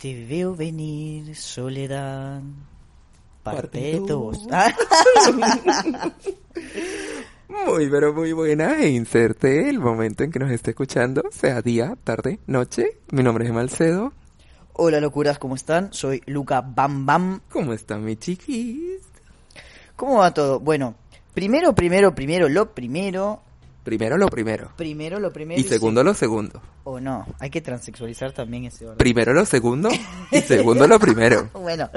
Te veo venir, soledad. Parte Parte dos. dos. Muy, pero muy buena e inserte el momento en que nos esté escuchando, sea día, tarde, noche. Mi nombre es Malcedo. Hola locuras, ¿cómo están? Soy Luca Bam Bam. ¿Cómo están mis chiquis? ¿Cómo va todo? Bueno, primero, primero, primero, lo primero. Primero lo primero. Primero lo primero. Y segundo lo segundo. O no, hay que transexualizar también ese orden. Primero lo segundo y segundo lo primero. Bueno,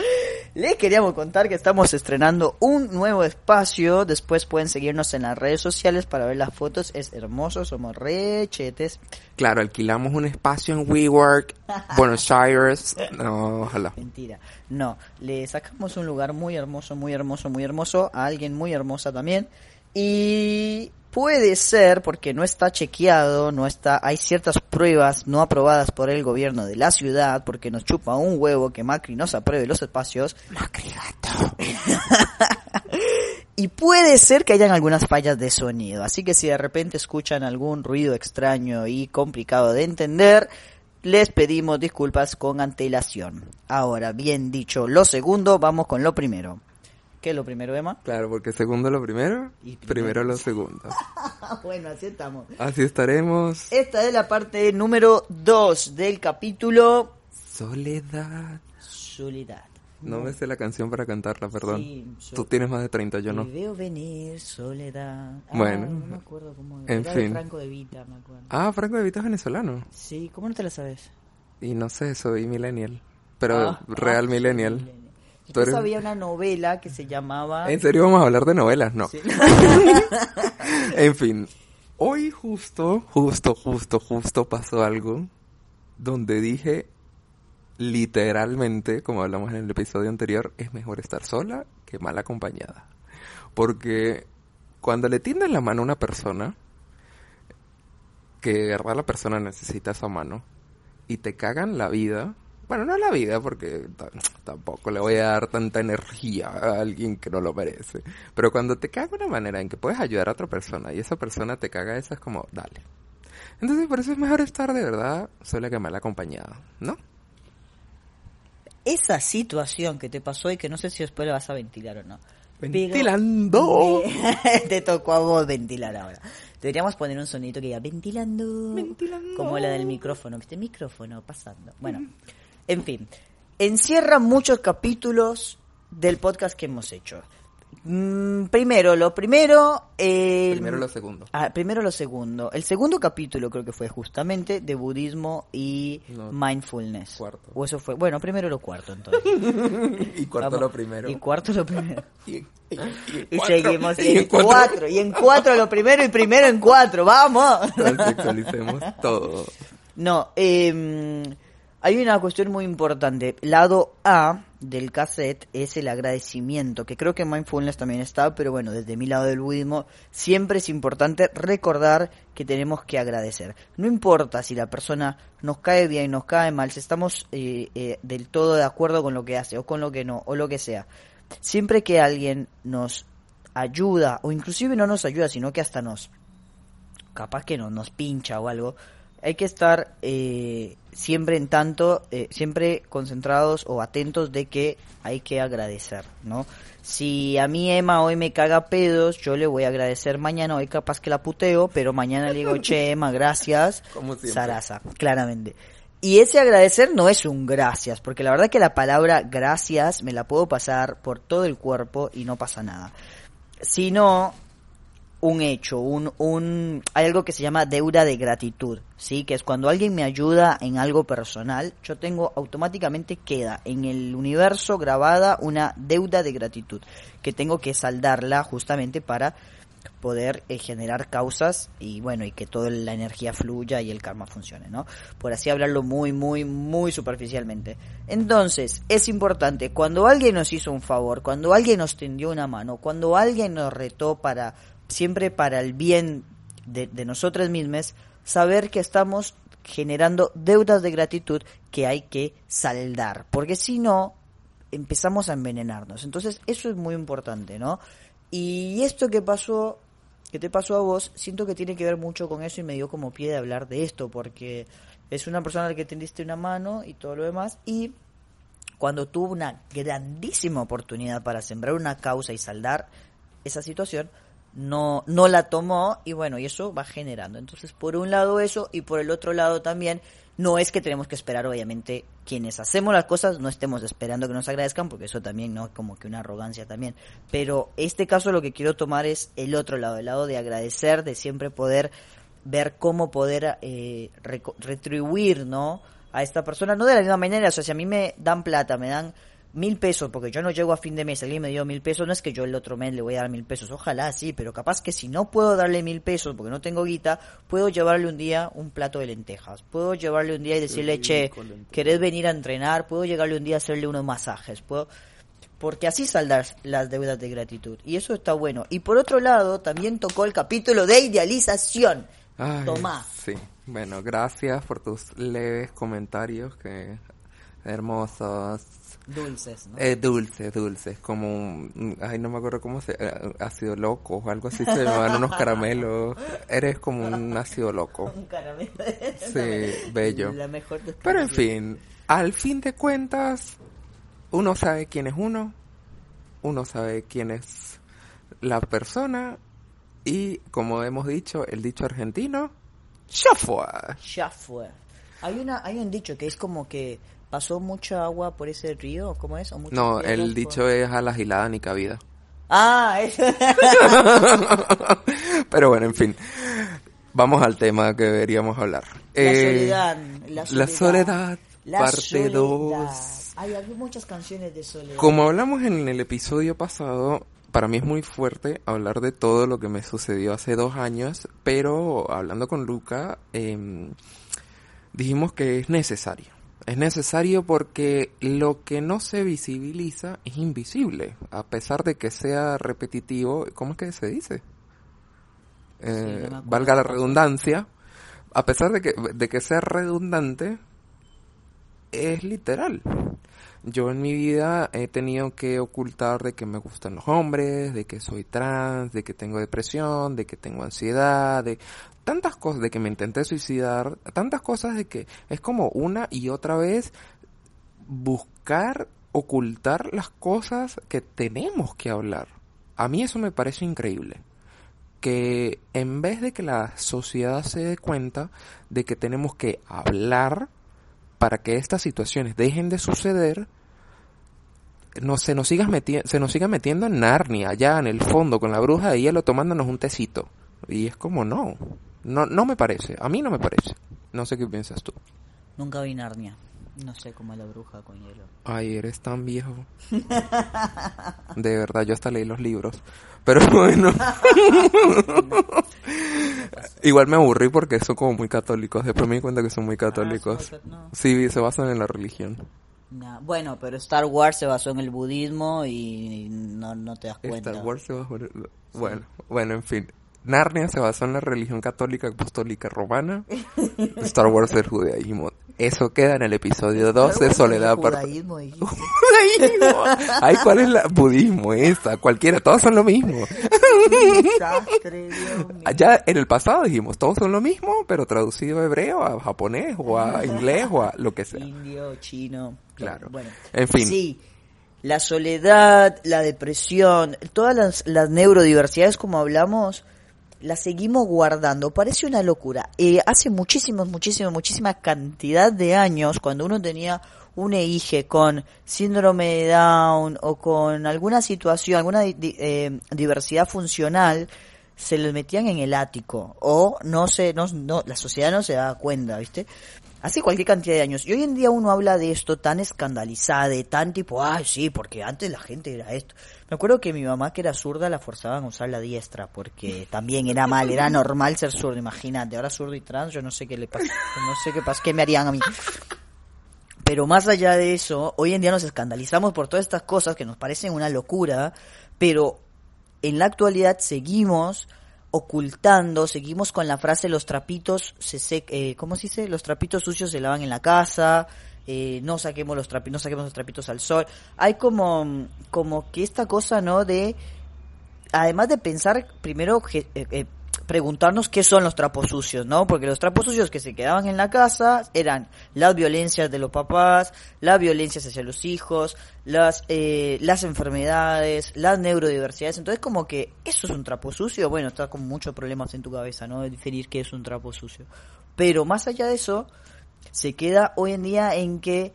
les queríamos contar que estamos estrenando un nuevo espacio. Después pueden seguirnos en las redes sociales para ver las fotos. Es hermoso, somos rechetes. Claro, alquilamos un espacio en WeWork, Buenos Aires. No, ojalá. Mentira. No, le sacamos un lugar muy hermoso, muy hermoso, muy hermoso a alguien muy hermosa también. Y puede ser, porque no está chequeado, no está, hay ciertas pruebas no aprobadas por el gobierno de la ciudad, porque nos chupa un huevo que Macri nos apruebe los espacios. Macri gato. Y puede ser que hayan algunas fallas de sonido, así que si de repente escuchan algún ruido extraño y complicado de entender, les pedimos disculpas con antelación. Ahora, bien dicho lo segundo, vamos con lo primero. ¿Qué es lo primero, Emma? Claro, porque segundo lo primero, Y primero- primero lo segundo. bueno, así estamos. Así estaremos. Esta es la parte número 2 del capítulo Soledad. Soledad. No me sé la canción para cantarla, perdón. Sí, yo- Tú tienes más de 30, yo no. Te veo venir, soledad. Ah, Bueno. no me acuerdo cómo En era de fin. Franco de Vita, me acuerdo. Ah, Franco de Vita es venezolano. Sí, ¿cómo no te la sabes? Y no sé, soy millennial. Pero Ah, real ah, millennial. Eres- sabía una novela que se llamaba... ¿En serio vamos a hablar de novelas? No. Sí. En fin. Hoy justo, justo, justo, justo pasó algo donde dije literalmente, como hablamos en el episodio anterior, es mejor estar sola que mal acompañada. Porque cuando le tiendes la mano a una persona, que de verdad la persona necesita esa mano, y te cagan la vida, bueno, no la vida, porque tampoco le voy a dar tanta energía a alguien que no lo merece. Pero cuando te caga una manera en que puedes ayudar a otra persona y esa persona te caga, esa es como, dale. Entonces, por eso es mejor estar de verdad sola que mal acompañada, ¿no? Esa situación que te pasó y que no sé si después la vas a ventilar o no. Pero- Ventilando. te tocó a vos ventilar ahora. Deberíamos poner un sonito que diga ventilando. Ventilando. Como la del micrófono, que este micrófono pasando. Bueno, en fin. Encierra muchos capítulos del podcast que hemos hecho. Mm, primero, lo primero... el- Primero lo segundo. Ah, primero lo segundo. El segundo capítulo creo que fue justamente de budismo y No. mindfulness. Cuarto. O eso fue, bueno, primero lo cuarto entonces. Y cuarto Vamos. lo primero. Y cuarto lo primero. Y, y- y Y cuatro. seguimos Y en, en cuatro. cuatro. Y en cuatro lo primero y primero en cuatro. ¡Vamos! Transexualicemos todo. No, eh, hay una cuestión muy importante. Lado A del cassette es el agradecimiento, que creo que Mindfulness también está, pero bueno, desde mi lado del budismo, siempre es importante recordar que tenemos que agradecer. No importa si la persona nos cae bien, nos cae mal, si estamos eh, eh, del todo de acuerdo con lo que hace o con lo que no, o lo que sea. Siempre que alguien nos ayuda, o inclusive no nos ayuda, sino que hasta nos capaz que no, nos pincha o algo, hay que estar eh, siempre en tanto, eh, siempre concentrados o atentos de que hay que agradecer, ¿no? Si a mí Emma hoy me caga pedos, yo le voy a agradecer mañana, hoy capaz que la puteo, pero mañana le digo, che Emma, gracias, Como. Sarasa, claramente. Y ese agradecer no es un gracias, porque la verdad que la palabra gracias me la puedo pasar por todo el cuerpo y no pasa nada. Sino un hecho, un, un, hay algo que se llama deuda de gratitud, ¿sí? Que es cuando alguien me ayuda en algo personal, yo tengo automáticamente queda en el universo grabada una deuda de gratitud, que tengo que saldarla justamente para poder eh, generar causas y bueno, y que toda la energía fluya y el karma funcione, ¿no? Por así hablarlo muy, muy, muy superficialmente. Entonces, es importante, cuando alguien nos hizo un favor, cuando alguien nos tendió una mano, cuando alguien nos retó para, siempre para el bien de, de nosotras mismas, saber que estamos generando deudas de gratitud que hay que saldar, porque si no, empezamos a envenenarnos. Entonces, eso es muy importante, ¿no? Y esto que pasó, que te pasó a vos, siento que tiene que ver mucho con eso y me dio como pie de hablar de esto, porque es una persona a la que tendiste una mano y todo lo demás, y cuando tuvo una grandísima oportunidad para sembrar una causa y saldar esa situación, no, no la tomó y bueno, y eso va generando. Entonces, por un lado eso y por el otro lado también, no es que tenemos que esperar, obviamente, quienes hacemos las cosas, no estemos esperando que nos agradezcan, porque eso también, ¿no? Como que una arrogancia también. Pero este caso lo que quiero tomar es el otro lado, el lado de agradecer, de siempre poder ver cómo poder eh, retribuir, ¿no? a esta persona, no de la misma manera, o sea, si a mí me dan plata, me dan mil pesos, porque yo no llego a fin de mes, alguien me dio mil pesos, no es que yo el otro mes le voy a dar mil pesos, ojalá sí, pero capaz que si no puedo darle mil pesos porque no tengo guita, puedo llevarle un día un plato de lentejas, puedo llevarle un día y decirle, che, ¿querés venir a entrenar? Puedo llegarle un día a hacerle unos masajes, puedo porque así saldas las deudas de gratitud. Y eso está bueno. Y por otro lado, también tocó el capítulo de idealización. Tomás. Sí. Bueno, gracias por tus leves comentarios que hermosos. Dulces, ¿no? Eh, dulces, dulces, como un, ay, no me acuerdo cómo se, eh, ácido loco o algo así, se llaman unos caramelos. Eres como un ácido loco. Un caramelo. Sí, bello. La mejor Pero en fin, al fin de cuentas, uno sabe quién es uno, uno sabe quién es la persona y como hemos dicho, el dicho argentino, ya fue. Ya fue. Hay, una, hay un dicho que es como que pasó mucha agua por ese río, ¿cómo es? no, el dicho es a la gilada ni cabida. Ah, eso. Pero bueno, en fin. Vamos al tema que deberíamos hablar. La, eh, soledad, la soledad. parte 2. Hay, hay muchas canciones de soledad. Como hablamos en el episodio pasado, para mí es muy fuerte hablar de todo lo que me sucedió hace dos años, pero hablando con Luca, em, dijimos que es necesario. Es necesario porque lo que no se visibiliza es invisible, a pesar de que sea repetitivo. ¿Cómo es que se dice? Eh, valga la redundancia. A pesar de que, de que sea redundante, es literal. Yo en mi vida he tenido que ocultar de que me gustan los hombres, de que soy trans, de que tengo depresión, de que tengo ansiedad, de tantas cosas, de que me intenté suicidar, tantas cosas de que es como una y otra vez buscar ocultar las cosas que tenemos que hablar. A mí eso me parece increíble. Que en vez de que la sociedad se dé cuenta de que tenemos que hablar para que estas situaciones dejen de suceder, no, se, nos siga se nos siga metiendo en Narnia, allá en el fondo, con la bruja de hielo tomándonos un tecito. Y es como, no, no, no me parece, a mí no me parece. No sé qué piensas tú. Nunca vi Narnia. No sé cómo es la bruja con hielo. Ay, eres tan viejo. De verdad, yo hasta leí los libros. Pero bueno. Igual me aburrí porque son como muy católicos. Después me di cuenta que son muy ah, católicos. Sí, se basan en la religión. Bueno, pero Star Wars se basó en el budismo y no, no te das cuenta. Star Wars se basó en el... Bueno, bueno, en fin. Narnia se basó en la religión católica apostólica romana. Star Wars el judaísmo. Eso queda en el episodio 2 de Soledad Judaísmo, judaísmo. Ay, ¿cuál es el budismo esa? Cualquiera, todos son lo mismo. Allá en el pasado dijimos, todos son lo mismo, pero traducido a hebreo, a japonés o a inglés o a lo que sea. Indio, chino. Claro. Bueno, en fin. Sí la soledad, la depresión, todas las, las, neurodiversidades como hablamos, la seguimos guardando. Parece una locura. Eh, hace muchísimos, muchísimos, muchísima cantidad de años, cuando uno tenía un EIGE con síndrome de Down o con alguna situación, alguna eh, diversidad funcional, se les metían en el ático o no se, no, no, la sociedad no se da cuenta, ¿viste? Hace cualquier cantidad de años. Y hoy en día uno habla de esto tan escandalizado, tan tipo, ay, sí, porque antes la gente era esto. Me acuerdo que mi mamá, que era zurda, la forzaban a usar la diestra, porque también era mal, era normal ser zurdo, imagínate. Ahora zurdo y trans, yo no sé qué le pasa, no sé qué pasa, qué me harían a mí. Pero más allá de eso, hoy en día nos escandalizamos por todas estas cosas que nos parecen una locura, pero en la actualidad seguimos ocultando, seguimos con la frase los trapitos se sec eh, ¿cómo se dice? Los trapitos sucios se lavan en la casa, eh, no saquemos los trapitos, no saquemos los trapitos al sol. Hay como, como que esta cosa, ¿no? De, además de pensar primero eh, preguntarnos qué son los trapos sucios, ¿no? Porque los trapos sucios que se quedaban en la casa eran las violencias de los papás, las violencias hacia los hijos, las, eh, las enfermedades, las neurodiversidades. Entonces, como que eso es un trapo sucio. Bueno, está con muchos problemas en tu cabeza, ¿no? De definir qué es un trapo sucio. Pero más allá de eso, se queda hoy en día en que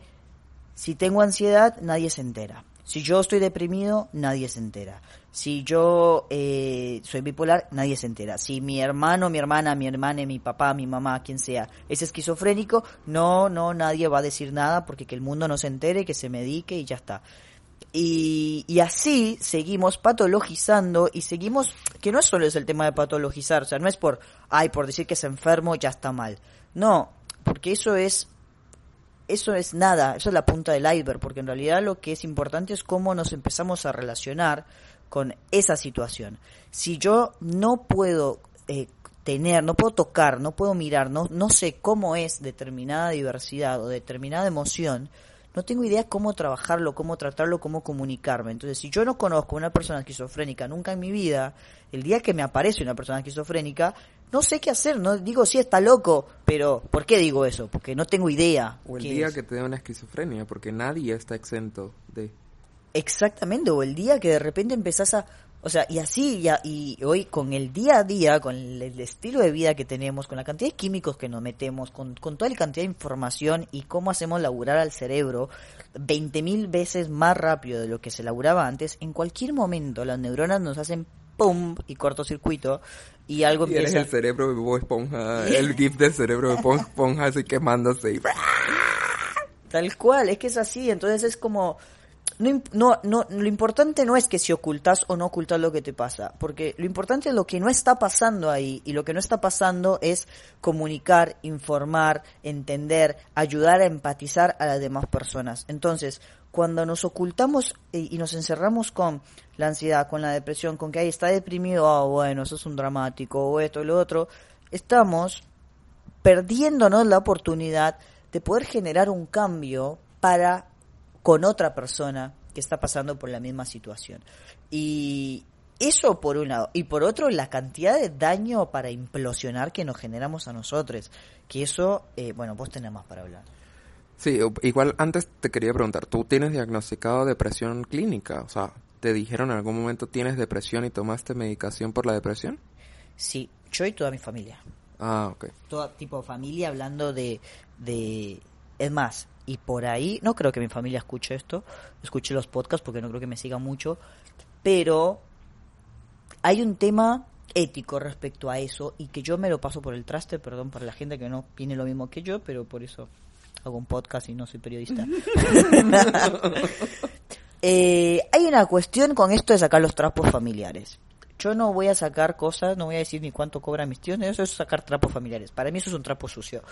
si tengo ansiedad, nadie se entera. Si yo estoy deprimido, nadie se entera. Si yo eh, soy bipolar, nadie se entera. Si mi hermano, mi hermana, mi hermana, mi papá, mi mamá, quien sea, es esquizofrénico, no, no, nadie va a decir nada porque que el mundo no se entere, que se medique y ya está. Y, así seguimos patologizando y seguimos, que no solo es el tema de patologizar, o sea, no es por, ay, por decir que es enfermo ya está mal. No, porque eso es eso es nada, eso es la punta del iceberg, porque en realidad lo que es importante es cómo nos empezamos a relacionar con esa situación. Si yo no puedo eh, tener, no puedo tocar, no puedo mirar, no, no sé cómo es determinada diversidad o determinada emoción, no tengo idea cómo trabajarlo, cómo tratarlo, cómo comunicarme. Entonces, si yo no conozco a una persona esquizofrénica nunca en mi vida, el día que me aparece una persona esquizofrénica, no sé qué hacer, no digo sí está loco, pero ¿por qué digo eso? Porque no tengo idea. O el día que te da una esquizofrenia, porque nadie está exento de... Exactamente, o el día que de repente empezás a... O sea, y así, ya, y hoy con el día a día, con el, estilo de vida que tenemos, con la cantidad de químicos que nos metemos, con, con toda la cantidad de información y cómo hacemos laburar al cerebro 20.000 veces más rápido de lo que se laburaba antes, en cualquier momento las neuronas nos hacen pum y cortocircuito y algo y eres el cerebro de Bob Esponja, el gif del cerebro de Bob Esponja así quemándose y... Tal cual, es que es así, entonces es como no, no, no, lo importante no es que si ocultas o no ocultas lo que te pasa, porque lo importante es lo que no está pasando ahí, y lo que no está pasando es comunicar, informar, entender, ayudar a empatizar a las demás personas. Entonces, cuando nos ocultamos y nos encerramos con la ansiedad, con la depresión, con que ahí está deprimido, ah, bueno, eso es un dramático, o esto y lo otro, estamos perdiéndonos la oportunidad de poder generar un cambio para con otra persona que está pasando por la misma situación. Y eso por un lado. Y por otro, la cantidad de daño para implosionar que nos generamos a nosotros. Que eso, eh, bueno, vos tenés más para hablar. Sí, igual antes te quería preguntar, ¿tú tienes diagnosticado depresión clínica? O sea, ¿te dijeron en algún momento tienes depresión y tomaste medicación por la depresión? Sí, yo y toda mi familia. Ah, ok. Todo tipo de familia hablando de, de... Es más, y por ahí, no creo que mi familia escuche esto, escuche los podcasts porque no creo que me siga mucho, pero hay un tema ético respecto a eso y que yo me lo paso por el traste, perdón para la gente que no tiene lo mismo que yo, pero por eso hago un podcast y no soy periodista. Eh, hay una cuestión con esto de sacar los trapos familiares. Yo no voy a sacar cosas, no voy a decir ni cuánto cobran mis tíos, eso es sacar trapos familiares. Para mí eso es un trapo sucio.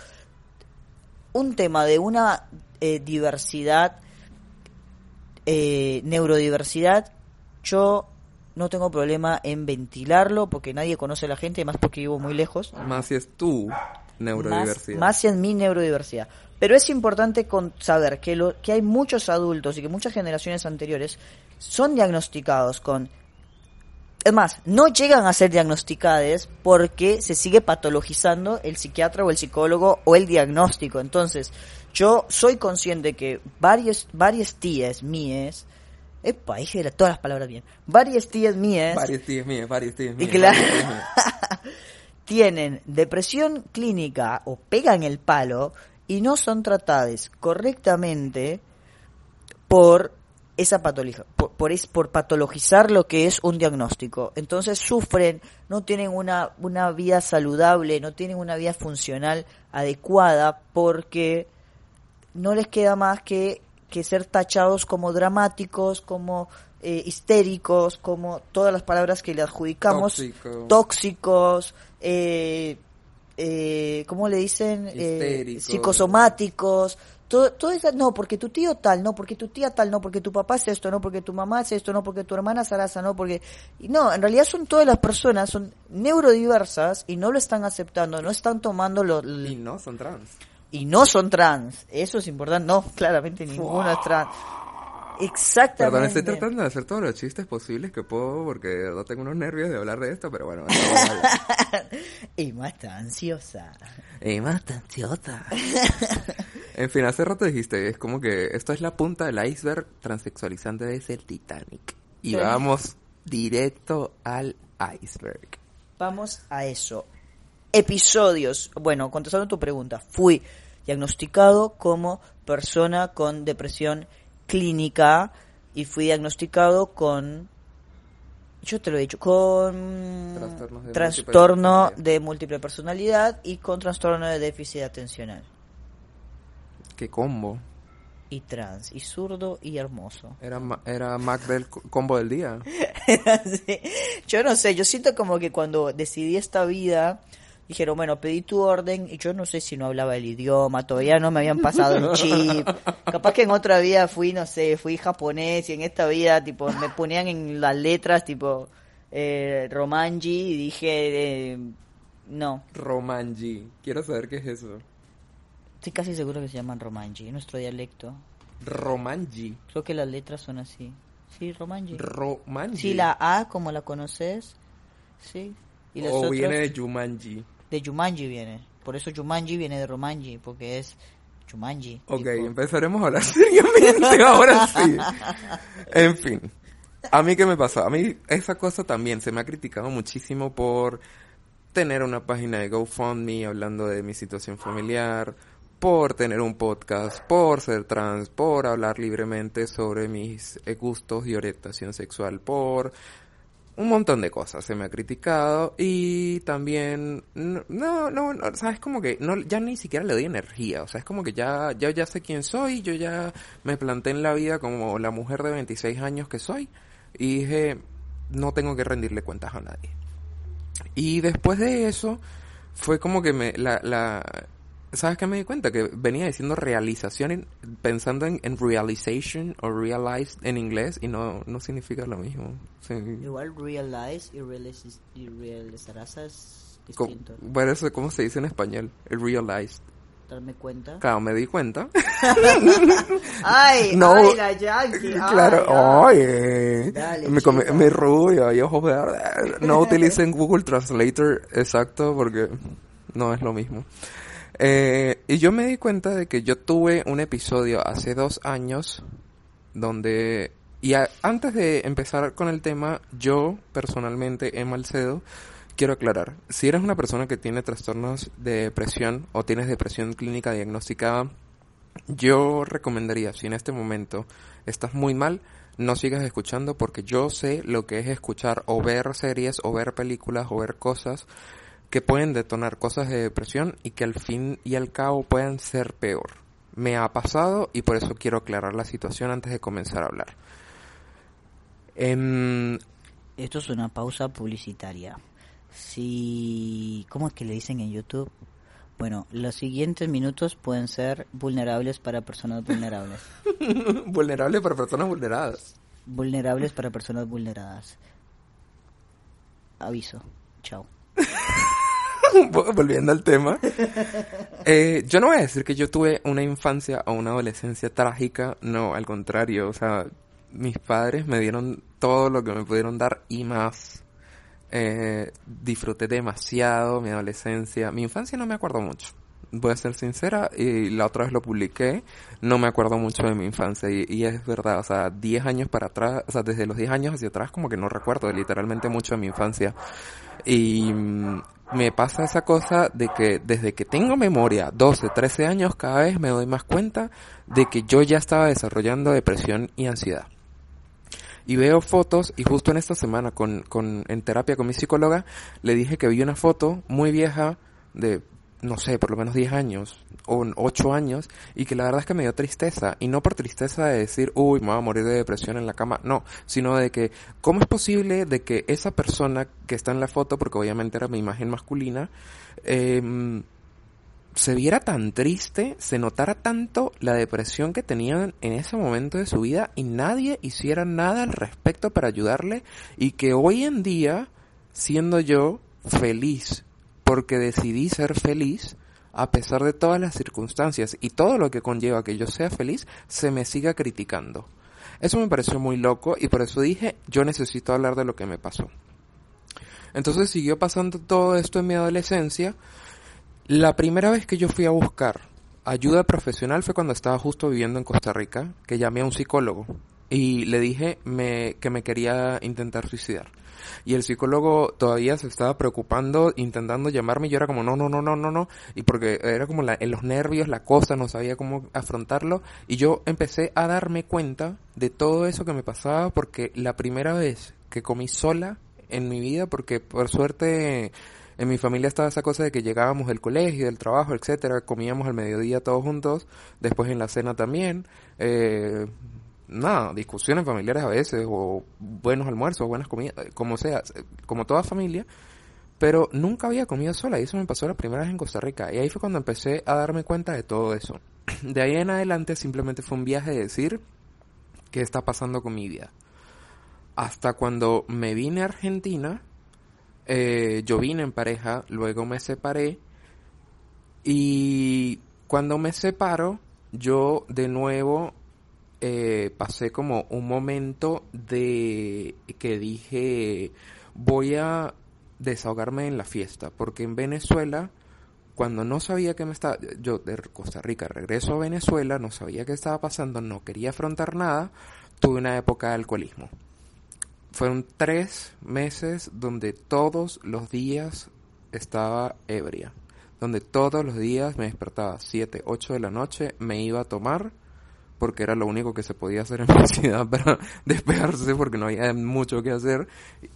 Un tema de una eh, diversidad, eh, neurodiversidad, yo no tengo problema en ventilarlo porque nadie conoce a la gente, más porque vivo muy lejos. Más si es tu neurodiversidad. Más, si es mi neurodiversidad. Pero es importante con saber que, lo, que hay muchos adultos y que muchas generaciones anteriores son diagnosticados con... Es más, no llegan a ser diagnosticados porque se sigue patologizando el psiquiatra o el psicólogo o el diagnóstico. Entonces, yo soy consciente que varias, varias tías mías, epa, dije todas las palabras bien, varias tías mías, varias tías mías, varias tías mías, tienen depresión clínica o pegan el palo y no son tratadas correctamente por esa patología, por, por, patologizar lo que es un diagnóstico. Entonces sufren, no tienen una, una vida saludable, no tienen una vida funcional adecuada porque no les queda más que, que ser tachados como dramáticos, como eh, histéricos, como todas las palabras que le adjudicamos, tóxicos, eh, eh, ¿cómo le dicen? Eh, psicosomáticos, todo, todo eso, no, porque tu tío tal, no, porque tu tía tal, no, porque tu papá es esto, no, porque tu mamá es esto, no, porque tu hermana es no, porque... No, en realidad son todas las personas, son neurodiversas y no lo están aceptando, no están tomando lo... Y no son trans y no son trans. Eso es importante. No, claramente ninguno es trans. Exactamente. Perdón, estoy tratando de hacer todos los chistes posibles que puedo porque no tengo unos nervios de hablar de esto, pero bueno. y más está ansiosa. Y más está ansiosa. en fin, hace rato dijiste, es como que esto es la punta del iceberg transexualizante de ese Titanic. Y vamos directo al iceberg. Vamos a eso. Episodios. Bueno, contestando tu pregunta, fui diagnosticado como persona con depresión clínica y fui diagnosticado con yo te lo he dicho, con trastorno de múltiple personalidad y con trastorno de déficit atencional. ¿Qué combo? Y trans, y zurdo y hermoso. Era, era Mac del combo del día. Yo no sé, yo siento como que cuando decidí esta vida, dijeron, bueno, pedí tu orden y yo no sé si no hablaba el idioma, todavía no me habían pasado el chip. Capaz que en otra vida fui, no sé, fui japonés y en esta vida, tipo, me ponían en las letras, tipo, eh, Romanji y dije, eh, no. Romanji, quiero saber qué es eso. Estoy casi seguro que se llaman Romanji, nuestro dialecto. Romanji. Creo que las letras son así. Sí, Romanji. Romanji. Sí, la A, como la conoces. Sí. Y o viene de Jumanji de Jumanji viene. Por eso Jumanji viene de Romanji, porque es Jumanji. Ok, empezaremos a hablar seriamente ahora sí. En fin, a mí qué me pasó? A mí esa cosa también se me ha criticado muchísimo por tener una página de GoFundMe hablando de mi situación familiar, por tener un podcast, por ser trans, por hablar libremente sobre mis gustos y orientación sexual, por un montón de cosas se me ha criticado y también no no, no sabes como que no ya ni siquiera le doy energía o sea es como que ya ya ya sé quién soy yo ya me planté en la vida como la mujer de 26 años que soy y dije no tengo que rendirle cuentas a nadie. Y después de eso fue como que me la ¿Sabes qué me di cuenta? Que venía diciendo realización pensando en, realization o realize en inglés y no, no significa lo mismo. Igual realize y, realize, y realizarás es distinto. Bueno, eso cómo se dice en español, realized. Darme cuenta. Claro, me di cuenta. ay, no, ay, la yankee. claro, ay, Dale, mi, mi rubio y ojos verdes. No utilicen Google Translator exacto porque no es lo mismo. Eh, y yo me di cuenta de que yo tuve un episodio hace dos años donde... Y antes de empezar con el tema, yo personalmente, Emma Alcedo, quiero aclarar, si eres una persona que tiene trastornos de depresión o tienes depresión clínica diagnosticada, yo recomendaría, si en este momento estás muy mal, no sigas escuchando porque yo sé lo que es escuchar o ver series o ver películas o ver cosas que pueden detonar cosas de depresión y que al fin y al cabo puedan ser peor. Me ha pasado y por eso quiero aclarar la situación antes de comenzar a hablar. Em, Esto es una pausa publicitaria. Si... ¿Cómo es que le dicen en YouTube? Bueno, los siguientes minutos pueden ser vulnerables para personas vulnerables. vulnerables para personas vulneradas. Vulnerables para personas vulneradas. Aviso. Chao. volviendo al tema. Eh, yo no voy a decir que yo tuve una infancia o una adolescencia trágica, no, al contrario, o sea, mis padres me dieron todo lo que me pudieron dar y más. Eh, disfruté demasiado mi adolescencia. Mi infancia no me acuerdo mucho. Voy a ser sincera, y la otra vez lo publiqué, no me acuerdo mucho de mi infancia, y, es verdad, o sea, 10 años para atrás, o sea, desde los 10 años hacia atrás, como que no recuerdo literalmente mucho de mi infancia. Y mm, me pasa esa cosa de que desde que tengo memoria, 12, 13 años, cada vez me doy más cuenta de que yo ya estaba desarrollando depresión y ansiedad. Y veo fotos, y justo en esta semana con, con, en terapia con mi psicóloga, le dije que vi una foto muy vieja de no sé, por lo menos 10 años o 8 años y que la verdad es que me dio tristeza y no por tristeza de decir, uy, me voy a morir de depresión en la cama, no, sino de que, ¿cómo es posible de que esa persona que está en la foto, porque obviamente era mi imagen masculina, eh, se viera tan triste, se notara tanto la depresión que tenían en ese momento de su vida y nadie hiciera nada al respecto para ayudarle y que hoy en día, siendo yo feliz porque decidí ser feliz a pesar de todas las circunstancias y todo lo que conlleva que yo sea feliz, se me siga criticando. Eso me pareció muy loco y por eso dije, yo necesito hablar de lo que me pasó. Entonces siguió pasando todo esto en mi adolescencia. La primera vez que yo fui a buscar ayuda profesional fue cuando estaba justo viviendo en Costa Rica, que llamé a un psicólogo y le dije me, que me quería intentar suicidar. Y el psicólogo todavía se estaba preocupando, intentando llamarme, y yo era como, no, no, no, no, no, no, y porque era como la, en los nervios, la cosa, no sabía cómo afrontarlo, y yo empecé a darme cuenta de todo eso que me pasaba, porque la primera vez que comí sola en mi vida, porque por suerte en mi familia estaba esa cosa de que llegábamos del colegio, del trabajo, etcétera, comíamos al mediodía todos juntos, después en la cena también, eh, nada, discusiones familiares a veces, o buenos almuerzos, buenas comidas, como sea, como toda familia, pero nunca había comido sola y eso me pasó la primera vez en Costa Rica y ahí fue cuando empecé a darme cuenta de todo eso. De ahí en adelante simplemente fue un viaje de decir qué está pasando con mi vida. Hasta cuando me vine a Argentina, eh, yo vine en pareja, luego me separé y cuando me separo, yo de nuevo eh, pasé como un momento de que dije voy a desahogarme en la fiesta, porque en Venezuela, cuando no sabía que me estaba, yo de Costa Rica regreso a Venezuela, no sabía qué estaba pasando, no quería afrontar nada, tuve una época de alcoholismo. Fueron tres meses donde todos los días estaba ebria, donde todos los días me despertaba 7, 8 de la noche, me iba a tomar, porque era lo único que se podía hacer en mi ciudad para despejarse porque no había mucho que hacer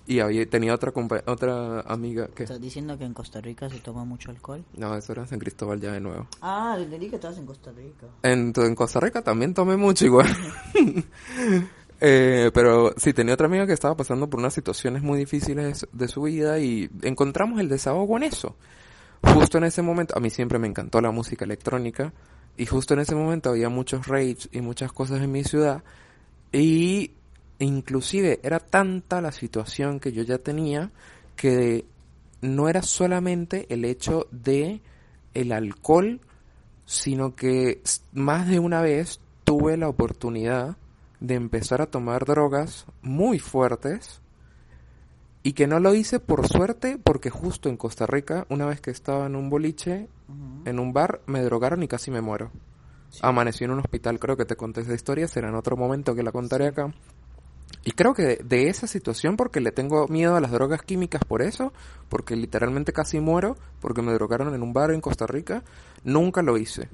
y había tenía otra otra amiga que ¿Estás diciendo que en Costa Rica se toma mucho alcohol? No, eso era en San Cristóbal ya de nuevo. Ah, entendí que estabas en Costa Rica. En, en Costa Rica también tomé mucho igual. eh, pero sí, tenía otra amiga que estaba pasando por unas situaciones muy difíciles de su vida y encontramos el desahogo en eso. Justo en ese momento, a mí siempre me encantó la música electrónica y justo en ese momento había muchos raves y muchas cosas en mi ciudad. Y inclusive era tanta la situación que yo ya tenía que no era solamente el hecho de el alcohol, sino que más de una vez tuve la oportunidad de empezar a tomar drogas muy fuertes y que no lo hice por suerte porque justo en Costa Rica, una vez que estaba en un boliche, en un bar, me drogaron y casi me muero. Amanecí en un hospital, creo que te conté esa historia, será en otro momento que la contaré acá. Y creo que de, esa situación, porque le tengo miedo a las drogas químicas por eso, porque literalmente casi muero, porque me drogaron en un bar en Costa Rica, nunca lo hice.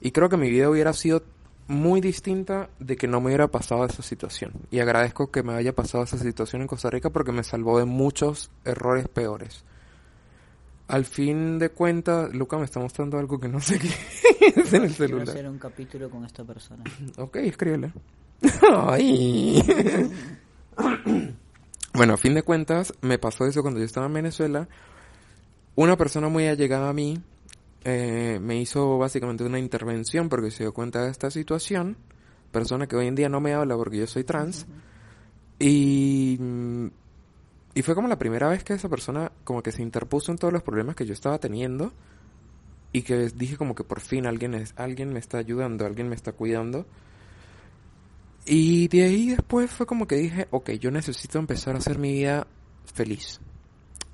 Y creo que mi vida hubiera sido muy distinta de que no me hubiera pasado esa situación. Y agradezco que me haya pasado esa situación en Costa Rica porque me salvó de muchos errores peores. Al fin de cuentas, Luca me está mostrando algo que no sé qué es en el celular. Quiero hacer un capítulo con esta persona. ok, escríbele. Ay. bueno, a fin de cuentas, me pasó eso cuando yo estaba en Venezuela. Una persona muy allegada a mí eh, me hizo básicamente una intervención porque se dio cuenta de esta situación. Persona que hoy en día no me habla porque yo soy trans. Y, mm, y fue como la primera vez que esa persona como que se interpuso en todos los problemas que yo estaba teniendo. Y que dije como que por fin alguien, es, alguien me está ayudando, alguien me está cuidando. Y de ahí después fue como que dije, ok, yo necesito empezar a hacer mi vida feliz.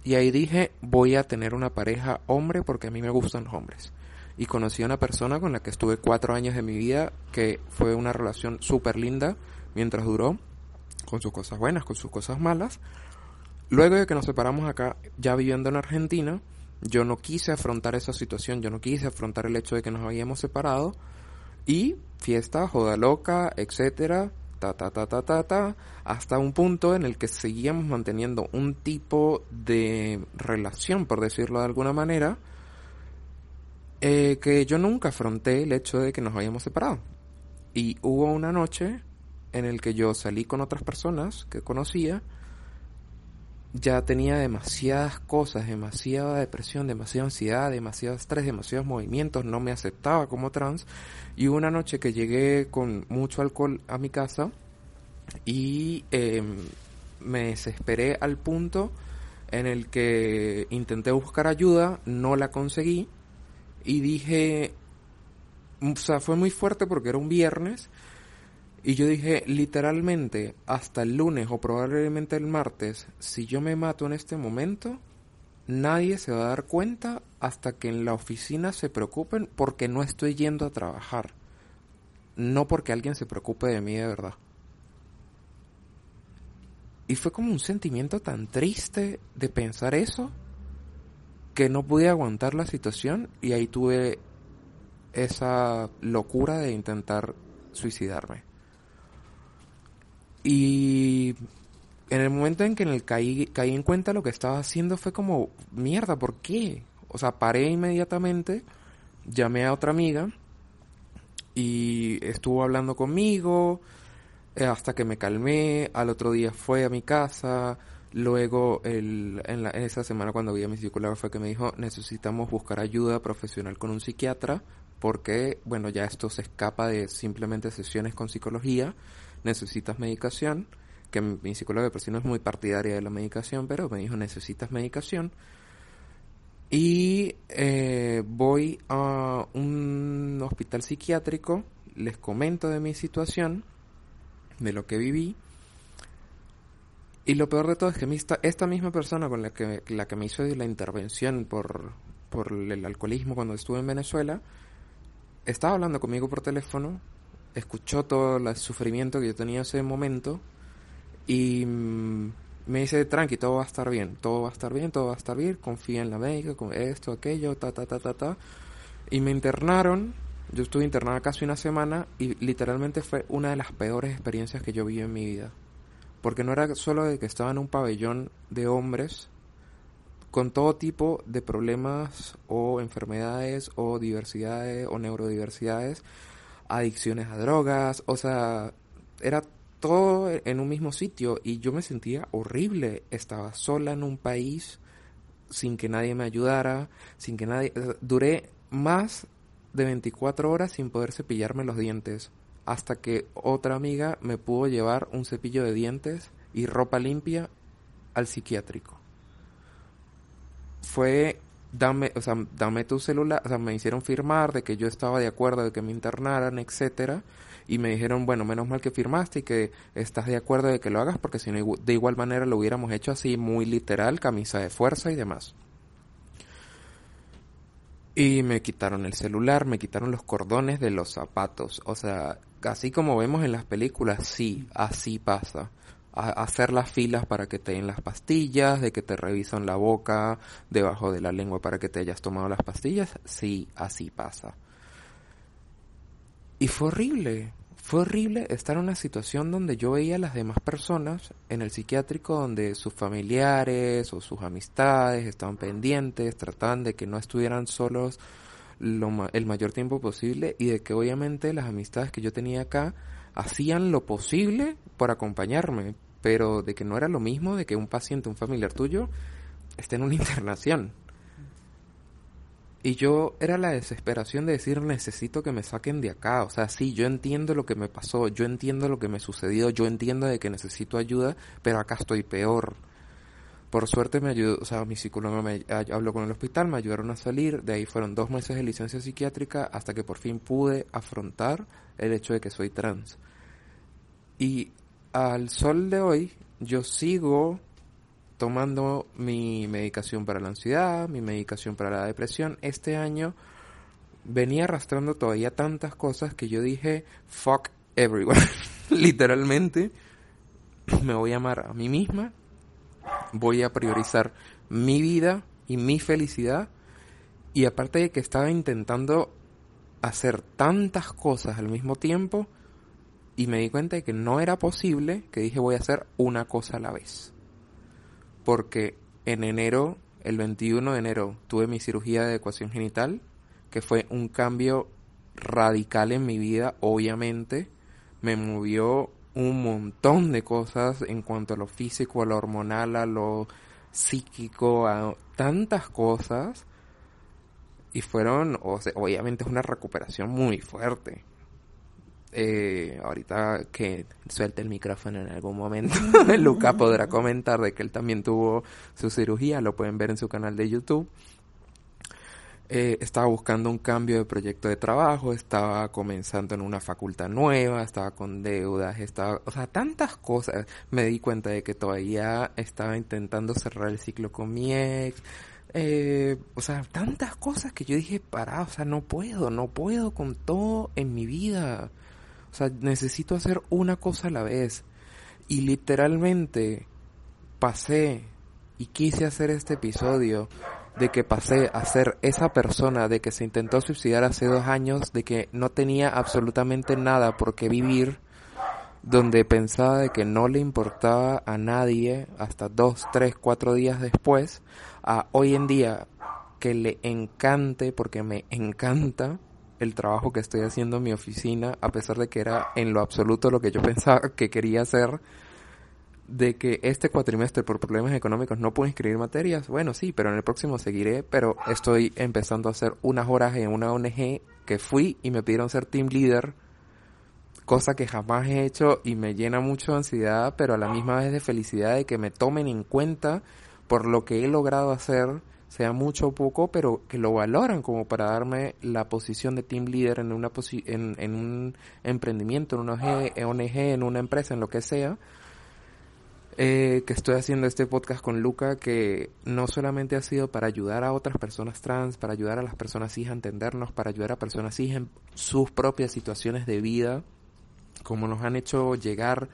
Y ahí dije, voy a tener una pareja hombre porque a mí me gustan los hombres. Y conocí a una persona con la que estuve cuatro años de mi vida, que fue una relación súper linda mientras duró, con sus cosas buenas, con sus cosas malas. Luego de que nos separamos acá, ya viviendo en Argentina, yo no quise afrontar esa situación, yo no quise afrontar el hecho de que nos habíamos separado. Y fiesta, joda loca, etcétera, ta, ta, ta, ta, ta, ta, hasta un punto en el que seguíamos manteniendo un tipo de relación, por decirlo de alguna manera, eh, que yo nunca afronté el hecho de que nos habíamos separado. Y hubo una noche en el que yo salí con otras personas que conocía, ya tenía demasiadas cosas, demasiada depresión, demasiada ansiedad, demasiado estrés, demasiados movimientos, no me aceptaba como trans. Y una noche que llegué con mucho alcohol a mi casa y em, me desesperé al punto en el que intenté buscar ayuda, no la conseguí y dije, o sea, fue muy fuerte porque era un viernes Y yo dije, literalmente, hasta el lunes o probablemente el martes, si yo me mato en este momento, nadie se va a dar cuenta hasta que en la oficina se preocupen porque no estoy yendo a trabajar. No porque alguien se preocupe de mí de verdad. Y fue como un sentimiento tan triste de pensar eso que no pude aguantar la situación y ahí tuve esa locura de intentar suicidarme. Y en el momento en que en caí, caí en cuenta lo que estaba haciendo fue como, mierda, ¿por qué? O sea, paré inmediatamente, llamé a otra amiga y estuvo hablando conmigo eh, hasta que me calmé. Al otro día fue a mi casa. Luego, el, en, la, en esa semana cuando vi a mi psicóloga fue que me dijo, necesitamos buscar ayuda profesional con un psiquiatra porque, bueno, ya esto se escapa de simplemente sesiones con psicología necesitas medicación, que mi psicóloga por sí no es muy partidaria de la medicación, pero me dijo necesitas medicación. Y eh, voy a un hospital psiquiátrico, les comento de mi situación, de lo que viví. Y lo peor de todo es que esta, esta misma persona con la que, la que me hizo la intervención por, por el alcoholismo cuando estuve en Venezuela, estaba hablando conmigo por teléfono escuchó todo el sufrimiento que yo tenía en ese momento y mm, me dice, tranqui, todo va a estar bien, todo va a estar bien, todo va a estar bien, confía en la médica, con esto, aquello, ta, ta, ta, ta, ta. Y me internaron, yo estuve internada casi una semana y literalmente fue una de las peores experiencias que yo vi en mi vida. Porque no era solo de que estaba en un pabellón de hombres con todo tipo de problemas o enfermedades o diversidades o neurodiversidades, adicciones a drogas, o sea, era todo en un mismo sitio y yo me sentía horrible, estaba sola en un país sin que nadie me ayudara, sin que nadie... Duré más de 24 horas sin poder cepillarme los dientes, hasta que otra amiga me pudo llevar un cepillo de dientes y ropa limpia al psiquiátrico. Fue dame, o sea, dame tu celular, o sea, me hicieron firmar de que yo estaba de acuerdo de que me internaran, etcétera, y me dijeron, bueno, menos mal que firmaste y que estás de acuerdo de que lo hagas, porque si no, de igual manera lo hubiéramos hecho así, muy literal, camisa de fuerza y demás. Y me quitaron el celular, me quitaron los cordones de los zapatos, o sea, así como vemos en las películas, sí, así pasa hacer las filas para que te den las pastillas, de que te revisan la boca, debajo de la lengua para que te hayas tomado las pastillas, sí, así pasa. Y fue horrible, fue horrible estar en una situación donde yo veía a las demás personas en el psiquiátrico donde sus familiares o sus amistades estaban pendientes, trataban de que no estuvieran solos lo, el mayor tiempo posible y de que obviamente las amistades que yo tenía acá hacían lo posible por acompañarme, pero de que no era lo mismo de que un paciente, un familiar tuyo, esté en una internación. Y yo era la desesperación de decir necesito que me saquen de acá. O sea, sí, yo entiendo lo que me pasó, yo entiendo lo que me sucedió, yo entiendo de que necesito ayuda, pero acá estoy peor. Por suerte me ayudó, o sea, mi psicólogo me habló con el hospital, me ayudaron a salir, de ahí fueron dos meses de licencia psiquiátrica hasta que por fin pude afrontar el hecho de que soy trans. Y al sol de hoy yo sigo tomando mi medicación para la ansiedad, mi medicación para la depresión. Este año venía arrastrando todavía tantas cosas que yo dije, fuck everyone. Literalmente, me voy a amar a mí misma, voy a priorizar mi vida y mi felicidad. Y aparte de que estaba intentando hacer tantas cosas al mismo tiempo, y me di cuenta de que no era posible, que dije voy a hacer una cosa a la vez. Porque en enero, el 21 de enero, tuve mi cirugía de ecuación genital, que fue un cambio radical en mi vida, obviamente. Me movió un montón de cosas en cuanto a lo físico, a lo hormonal, a lo psíquico, a tantas cosas. Y fueron, obviamente es una recuperación muy fuerte eh, ahorita que suelte el micrófono en algún momento, Luca podrá comentar de que él también tuvo su cirugía, lo pueden ver en su canal de YouTube. eh, estaba buscando un cambio de proyecto de trabajo, estaba comenzando en una facultad nueva, estaba con deudas, estaba, o sea, tantas cosas. Me di cuenta de que todavía estaba intentando cerrar el ciclo con mi ex. Eh, o sea, tantas cosas que yo dije, para, o sea, no puedo, no puedo con todo en mi vida. Sea, necesito hacer una cosa a la vez. Y literalmente pasé y quise hacer este episodio de que pasé a ser esa persona de que se intentó suicidar hace dos años, de que no tenía absolutamente nada por qué vivir, donde pensaba de que no le importaba a nadie hasta dos, tres, cuatro días después, a hoy en día que le encante, porque me encanta el trabajo que estoy haciendo en mi oficina, a pesar de que era en lo absoluto lo que yo pensaba que quería hacer, de que este cuatrimestre por problemas económicos no puedo inscribir materias, bueno, sí, pero en el próximo seguiré, pero estoy empezando a hacer unas horas en una ONG que fui y me pidieron ser team leader, cosa que jamás he hecho y me llena mucho de ansiedad, pero a la misma vez de felicidad de que me tomen en cuenta por lo que he logrado hacer, sea mucho o poco, pero que lo valoran como para darme la posición de team leader en una en, en un emprendimiento, en una ONG, en una empresa, en lo que sea eh, que estoy haciendo este podcast con Luca, que no solamente ha sido para ayudar a otras personas trans, para ayudar a las personas cis a entendernos, para ayudar a personas cis en sus propias situaciones de vida, como nos han hecho llegar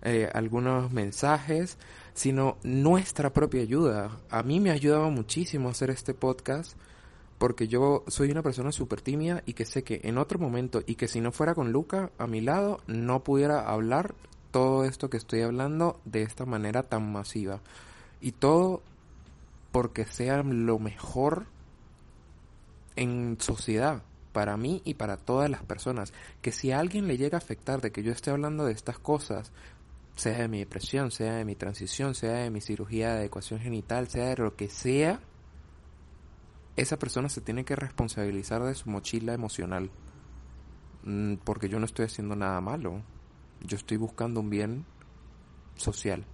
eh, algunos mensajes, sino nuestra propia ayuda. A mí me ha ayudado muchísimo hacer este podcast porque yo soy una persona súper tímida y que sé que en otro momento y que si no fuera con Luca a mi lado no pudiera hablar todo esto que estoy hablando de esta manera tan masiva. Y todo porque sea lo mejor en sociedad, para mí y para todas las personas. Que si a alguien le llega a afectar de que yo esté hablando de estas cosas, sea de mi depresión, sea de mi transición, sea de mi cirugía de adecuación genital, sea de lo que sea, esa persona se tiene que responsabilizar de su mochila emocional. Mm, porque yo no estoy haciendo nada malo. Yo estoy buscando un bien social.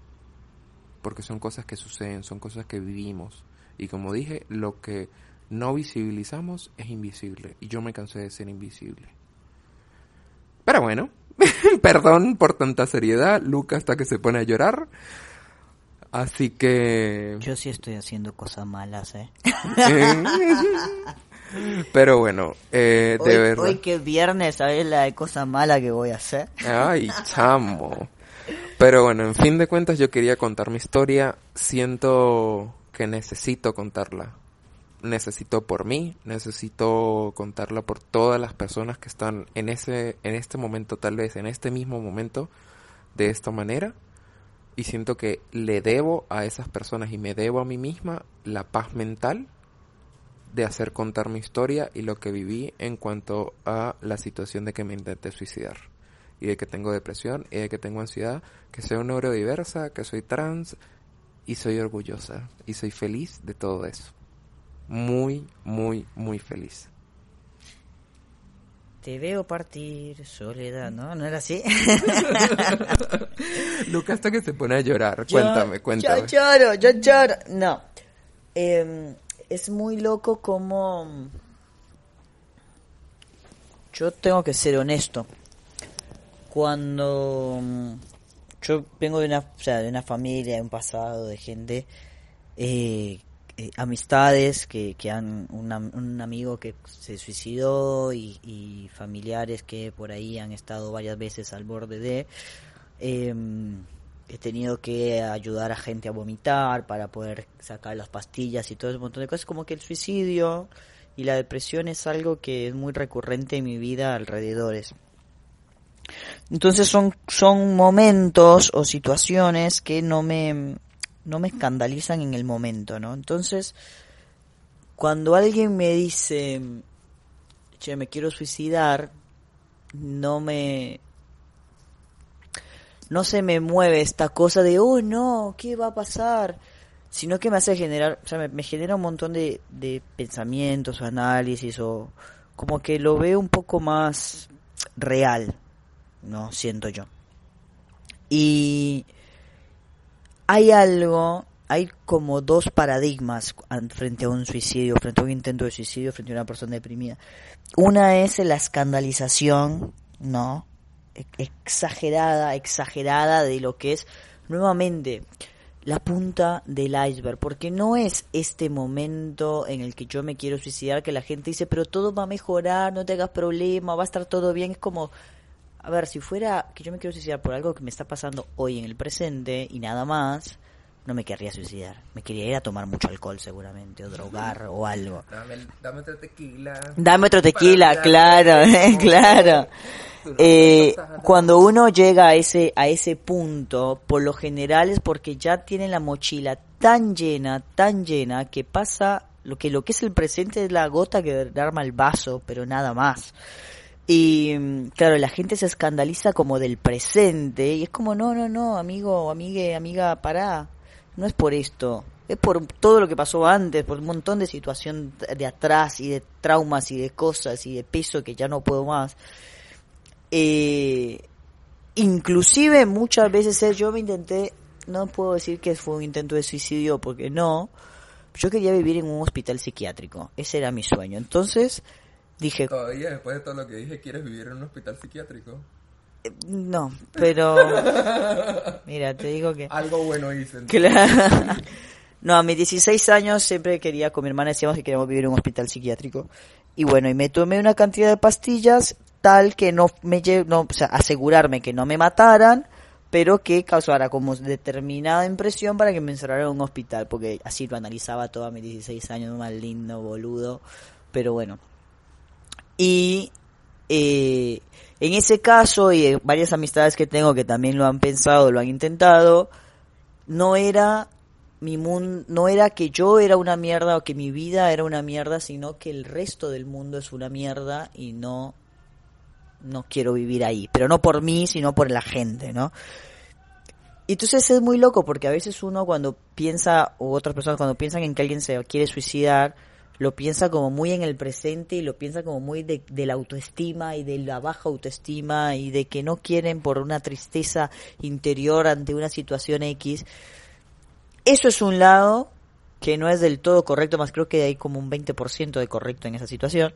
Porque son cosas que suceden, son cosas que vivimos. Y como dije, lo que no visibilizamos es invisible. Y yo me cansé de ser invisible. Pero bueno, perdón por tanta seriedad. Luca hasta que se pone a llorar. Así que... Yo sí estoy haciendo cosas malas, ¿eh? Pero bueno, eh, de hoy, verdad. Hoy que es viernes, ¿sabes la de cosa mala que voy a hacer? Ay, chamo. Pero bueno, en fin de cuentas yo quería contar mi historia. Siento que necesito contarla. Necesito por mí, necesito contarla por todas las personas que están en ese en este momento tal vez en este mismo momento de esta manera y siento que le debo a esas personas y me debo a mí misma la paz mental de hacer contar mi historia y lo que viví en cuanto a la situación de que me intenté suicidar y de que tengo depresión y de que tengo ansiedad, que soy neurodiversa, que soy trans y soy orgullosa y soy feliz de todo eso. Muy, muy, muy feliz. Te veo partir, soledad, ¿no? ¿No era así? Lucas hasta que se pone a llorar. Cuéntame, cuéntame. Yo lloro, yo lloro. No. Eh, es muy loco como... Yo tengo que ser honesto. Cuando yo vengo de una, o sea, de una familia, de un pasado, de gente, eh, eh, amistades que, que han, un amigo que se suicidó y, y, familiares que por ahí han estado varias veces al borde de... Eh, he tenido que ayudar a gente a vomitar para poder sacar las pastillas y todo ese montón de cosas, como que el suicidio y la depresión es algo que es muy recurrente en mi vida alrededores. Entonces son, son momentos o situaciones que no me, no me escandalizan en el momento, ¿no? Entonces, cuando alguien me dice, che, me quiero suicidar, no me, no se me mueve esta cosa de, oh no, ¿qué va a pasar? Sino que me hace generar, o sea, me, genera un montón de, de pensamientos o análisis o como que lo veo un poco más real, ¿no? Siento yo. Y hay algo, hay como dos paradigmas frente a un suicidio, frente a un intento de suicidio, frente a una persona deprimida. Una es la escandalización, ¿no? E-, exagerada, exagerada de lo que es nuevamente la punta del iceberg, porque no es este momento en el que yo me quiero suicidar que la gente dice, pero todo va a mejorar, no te hagas problema, va a estar todo bien, es como, a ver, si fuera que yo me quiero suicidar por algo que me está pasando hoy en el presente y nada más, no me querría suicidar. Me quería ir a tomar mucho alcohol seguramente, o drogar o algo. Dame, otro tequila. Dame otro tequila, claro, claro. Eh, cuando uno llega a ese, a ese punto, por lo general es porque ya tiene la mochila tan llena, tan llena, que pasa lo que, lo que es el presente es la gota que arma el vaso, pero nada más. Y claro, la gente se escandaliza como del presente y es como, no, no, no, amigo, amigue, amiga, pará no es por esto, es por todo lo que pasó antes, por un montón de situación de atrás y de traumas y de cosas y de peso que ya no puedo más. Eh, inclusive muchas veces yo me intenté, no puedo decir que fue un intento de suicidio porque no, yo quería vivir en un hospital psiquiátrico, ese era mi sueño. Entonces dije... Todavía después de todo lo que dije, ¿quieres vivir en un hospital psiquiátrico? No, pero mira, te digo que algo bueno hice. No, a mis 16 años siempre quería con mi hermana decíamos que queríamos vivir en un hospital psiquiátrico. Y bueno, y me tomé una cantidad de pastillas tal que no me no, o sea, asegurarme que no me mataran, pero que causara como determinada impresión para que me encerraran en un hospital, porque así lo analizaba todo a mis 16 años, más lindo, boludo, pero bueno. Y eh, en ese caso y varias amistades que tengo que también lo han pensado, lo han intentado, no era mi mundo, no era que yo era una mierda o que mi vida era una mierda, sino que el resto del mundo es una mierda y no no quiero vivir ahí, pero no por mí, sino por la gente, ¿no? Y entonces es muy loco porque a veces uno cuando piensa, o otras personas cuando piensan en que alguien se quiere suicidar, lo piensa como muy en el presente y lo piensa como muy de, la autoestima y de la baja autoestima y de que no quieren por una tristeza interior ante una situación X. Eso es un lado que no es del todo correcto, más creo que hay como un 20% de correcto en esa situación.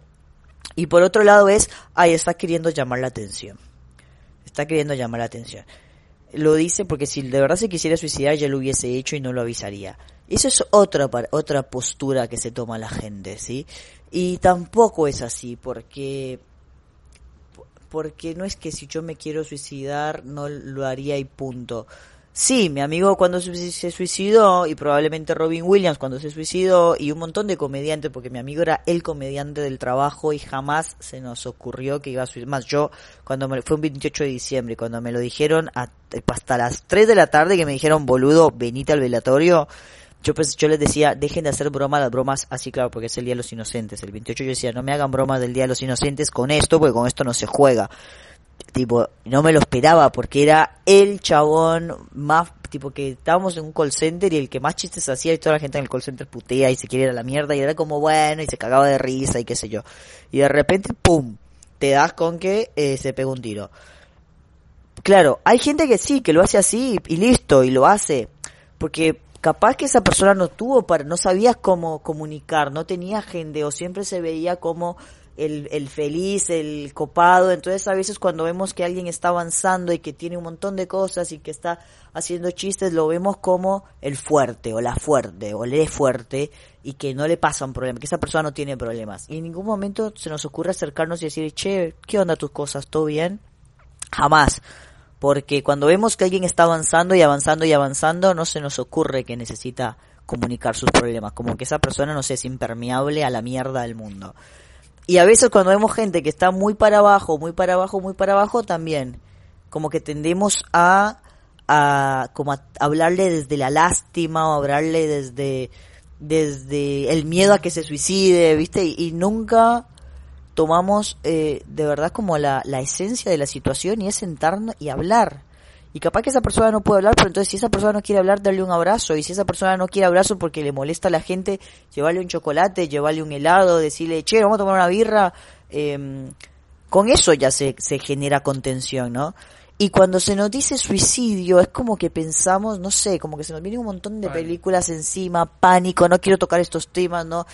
Y por otro lado es, ahí está queriendo llamar la atención. Está queriendo llamar la atención. Lo dice porque si de verdad se quisiera suicidar ya lo hubiese hecho y no lo avisaría. Eso es otra, otra postura que se toma la gente, ¿sí? Y tampoco es así, porque porque no es que si yo me quiero suicidar no lo haría y punto. Sí, mi amigo cuando se suicidó y probablemente Robin Williams cuando se suicidó y un montón de comediantes porque mi amigo era el comediante del trabajo y jamás se nos ocurrió que iba a suicidar. Más yo cuando me, fue un 28 de diciembre cuando me lo dijeron hasta las 3 de la tarde que me dijeron boludo venite al velatorio yo pues yo les decía, dejen de hacer bromas, las bromas así, claro, porque es el Día de los Inocentes. El 28 yo decía, no me hagan bromas del Día de los Inocentes con esto, porque con esto no se juega. Tipo, no me lo esperaba, porque era el chabón más, tipo, que estábamos en un call center y el que más chistes hacía y toda la gente en el call center putea y se quiere ir a la mierda y era como bueno y se cagaba de risa y qué sé yo. Y de repente, ¡pum! Te das con que eh, se pega un tiro. Claro, hay gente que sí, que lo hace así y listo, y lo hace. Porque capaz que esa persona no tuvo para, no sabías cómo comunicar, no tenía gente o siempre se veía como el, el feliz, el copado. Entonces a veces cuando vemos que alguien está avanzando y que tiene un montón de cosas y que está haciendo chistes, lo vemos como el fuerte o la fuerte o el es fuerte y que no le pasa un problema, que esa persona no tiene problemas. Y en ningún momento se nos ocurre acercarnos y decir, che, ¿qué onda tus cosas? ¿Todo bien? Jamás porque cuando vemos que alguien está avanzando y avanzando y avanzando, no se nos ocurre que necesita comunicar sus problemas, como que esa persona, no es impermeable a la mierda del mundo. Y a veces cuando vemos gente que está muy para abajo, muy para abajo, muy para abajo, también, como que tendemos a, a como a hablarle desde la lástima o hablarle desde, desde el miedo a que se suicide, ¿viste? y nunca tomamos eh, de verdad como la, la esencia de la situación y es sentarnos y hablar. Y capaz que esa persona no puede hablar, pero entonces si esa persona no quiere hablar, darle un abrazo. Y si esa persona no quiere abrazo porque le molesta a la gente, llevarle un chocolate, llevarle un helado, decirle, che, vamos a tomar una birra. Eh, con eso ya se, se genera contención, ¿no? Y cuando se nos dice suicidio, es como que pensamos, no sé, como que se nos viene un montón de Pánico. películas encima, pánico, no quiero tocar estos temas, ¿no?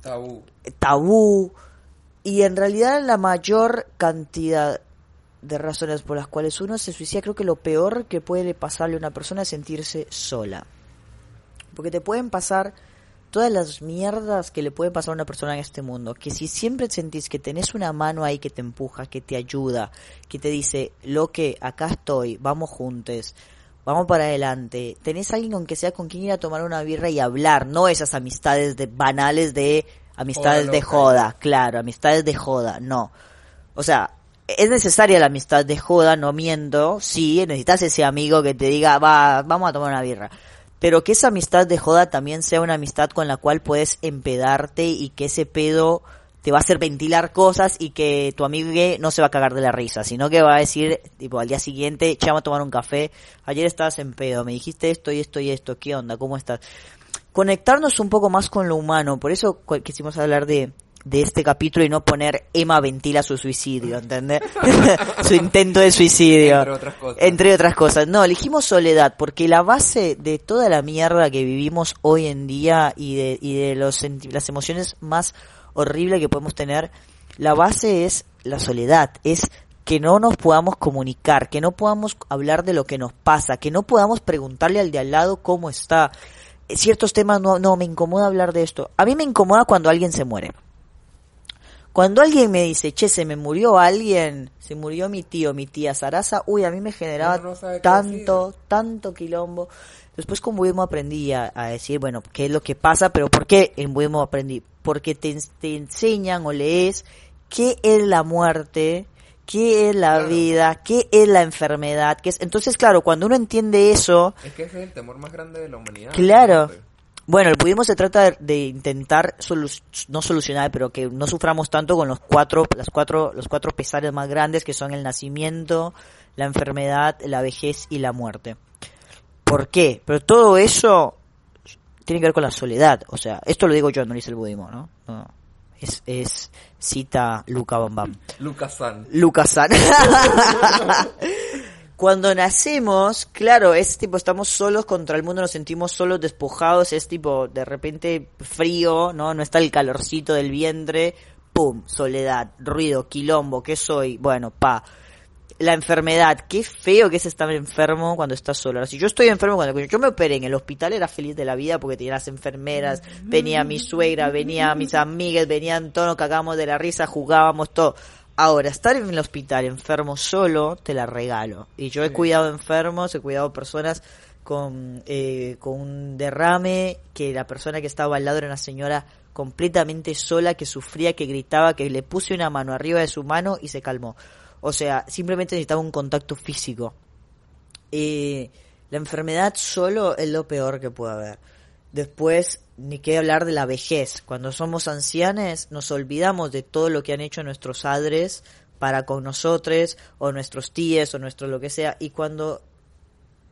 Tabú. tabú. Y en realidad la mayor cantidad de razones por las cuales uno se suicida, creo que lo peor que puede pasarle a una persona es sentirse sola. Porque te pueden pasar todas las mierdas que le pueden pasar a una persona en este mundo. Que si siempre sentís que tenés una mano ahí que te empuja, que te ayuda, que te dice, lo que acá estoy, vamos juntos, vamos para adelante. Tenés alguien con que sea con quien ir a tomar una birra y hablar, no esas amistades de banales de amistades de joda, claro, amistades de joda, no. O sea, es necesaria la amistad de joda, no miento, sí, necesitas ese amigo que te diga, va, vamos a tomar una birra. Pero que esa amistad de joda también sea una amistad con la cual puedes empedarte y que ese pedo te va a hacer ventilar cosas y que tu amigo no se va a cagar de la risa, sino que va a decir, tipo, al día siguiente, che, vamos a tomar un café, ayer estabas en pedo, me dijiste esto y esto y esto, ¿qué onda? ¿Cómo estás? Conectarnos un poco más con lo humano, por eso quisimos hablar de, de este capítulo y no poner Emma ventila su suicidio, ¿entendés? su intento de suicidio. Entre otras cosas. Entre otras cosas. No, elegimos soledad porque la base de toda la mierda que vivimos hoy en día y de, y de los las emociones más horribles que podemos tener, la base es la soledad, es que no nos podamos comunicar, que no podamos hablar de lo que nos pasa, que no podamos preguntarle al de al lado cómo está. Ciertos temas no, no, me incomoda hablar de esto. A mí me incomoda cuando alguien se muere. Cuando alguien me dice, che, se me murió alguien, se murió mi tío, mi tía Sarasa, uy, a mí me generaba no tanto, tanto quilombo. Después con budismo aprendí a, a decir, bueno, qué es lo que pasa, pero ¿por qué en budismo aprendí? Porque te, te enseñan o lees qué es la muerte, qué es la Claro. vida, qué es la enfermedad, qué es... Entonces, claro, cuando uno entiende eso, Es que ese es el temor más grande de la humanidad. Claro. Bueno, el budismo se trata de, de intentar solu- no solucionar, pero que no suframos tanto con los cuatro, las cuatro, los cuatro pesares más grandes que son el nacimiento, la enfermedad, la vejez y la muerte. ¿Por qué? Pero todo eso tiene que ver con la soledad. O sea, esto lo digo yo, no lo dice el budismo, ¿no? No. Es, es cita Luca Bambam. Lucas San. Lucas San. Cuando nacemos, claro, es tipo, estamos solos contra el mundo, nos sentimos solos, despojados, es tipo, de repente frío, ¿no? No está el calorcito del vientre, pum, soledad, ruido, quilombo, ¿qué soy? Bueno, pa. La enfermedad, qué feo que es estar enfermo cuando estás solo. Ahora, si yo estoy enfermo, cuando yo me operé en el hospital era feliz de la vida porque tenía las enfermeras, venía mi suegra, venía mis amigas, venían todos, nos cagamos de la risa, jugábamos todo. Ahora, estar en el hospital enfermo solo, te la regalo. Y yo he cuidado enfermos, he cuidado personas con, eh, con un derrame, que la persona que estaba al lado era una señora completamente sola, que sufría, que gritaba, que le puse una mano arriba de su mano y se calmó. O sea, simplemente necesitaba un contacto físico. Eh, la enfermedad solo es lo peor que puede haber. Después, ni qué hablar de la vejez. Cuando somos ancianes, nos olvidamos de todo lo que han hecho nuestros padres para con nosotros, o nuestros tíos, o nuestro lo que sea. Y cuando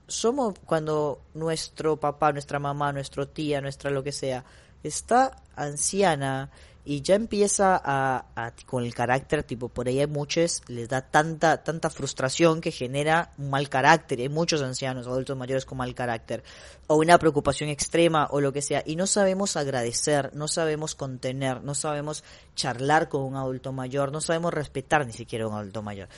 somos, cuando nuestro papá, nuestra mamá, nuestro tía, nuestra lo que sea, está anciana y ya empieza a, a- con el carácter tipo por ahí hay muchos les da tanta tanta frustración que genera un mal carácter hay muchos ancianos adultos mayores con mal carácter o una preocupación extrema o lo que sea y no sabemos agradecer no sabemos contener no sabemos charlar con un adulto mayor no sabemos respetar ni siquiera un adulto mayor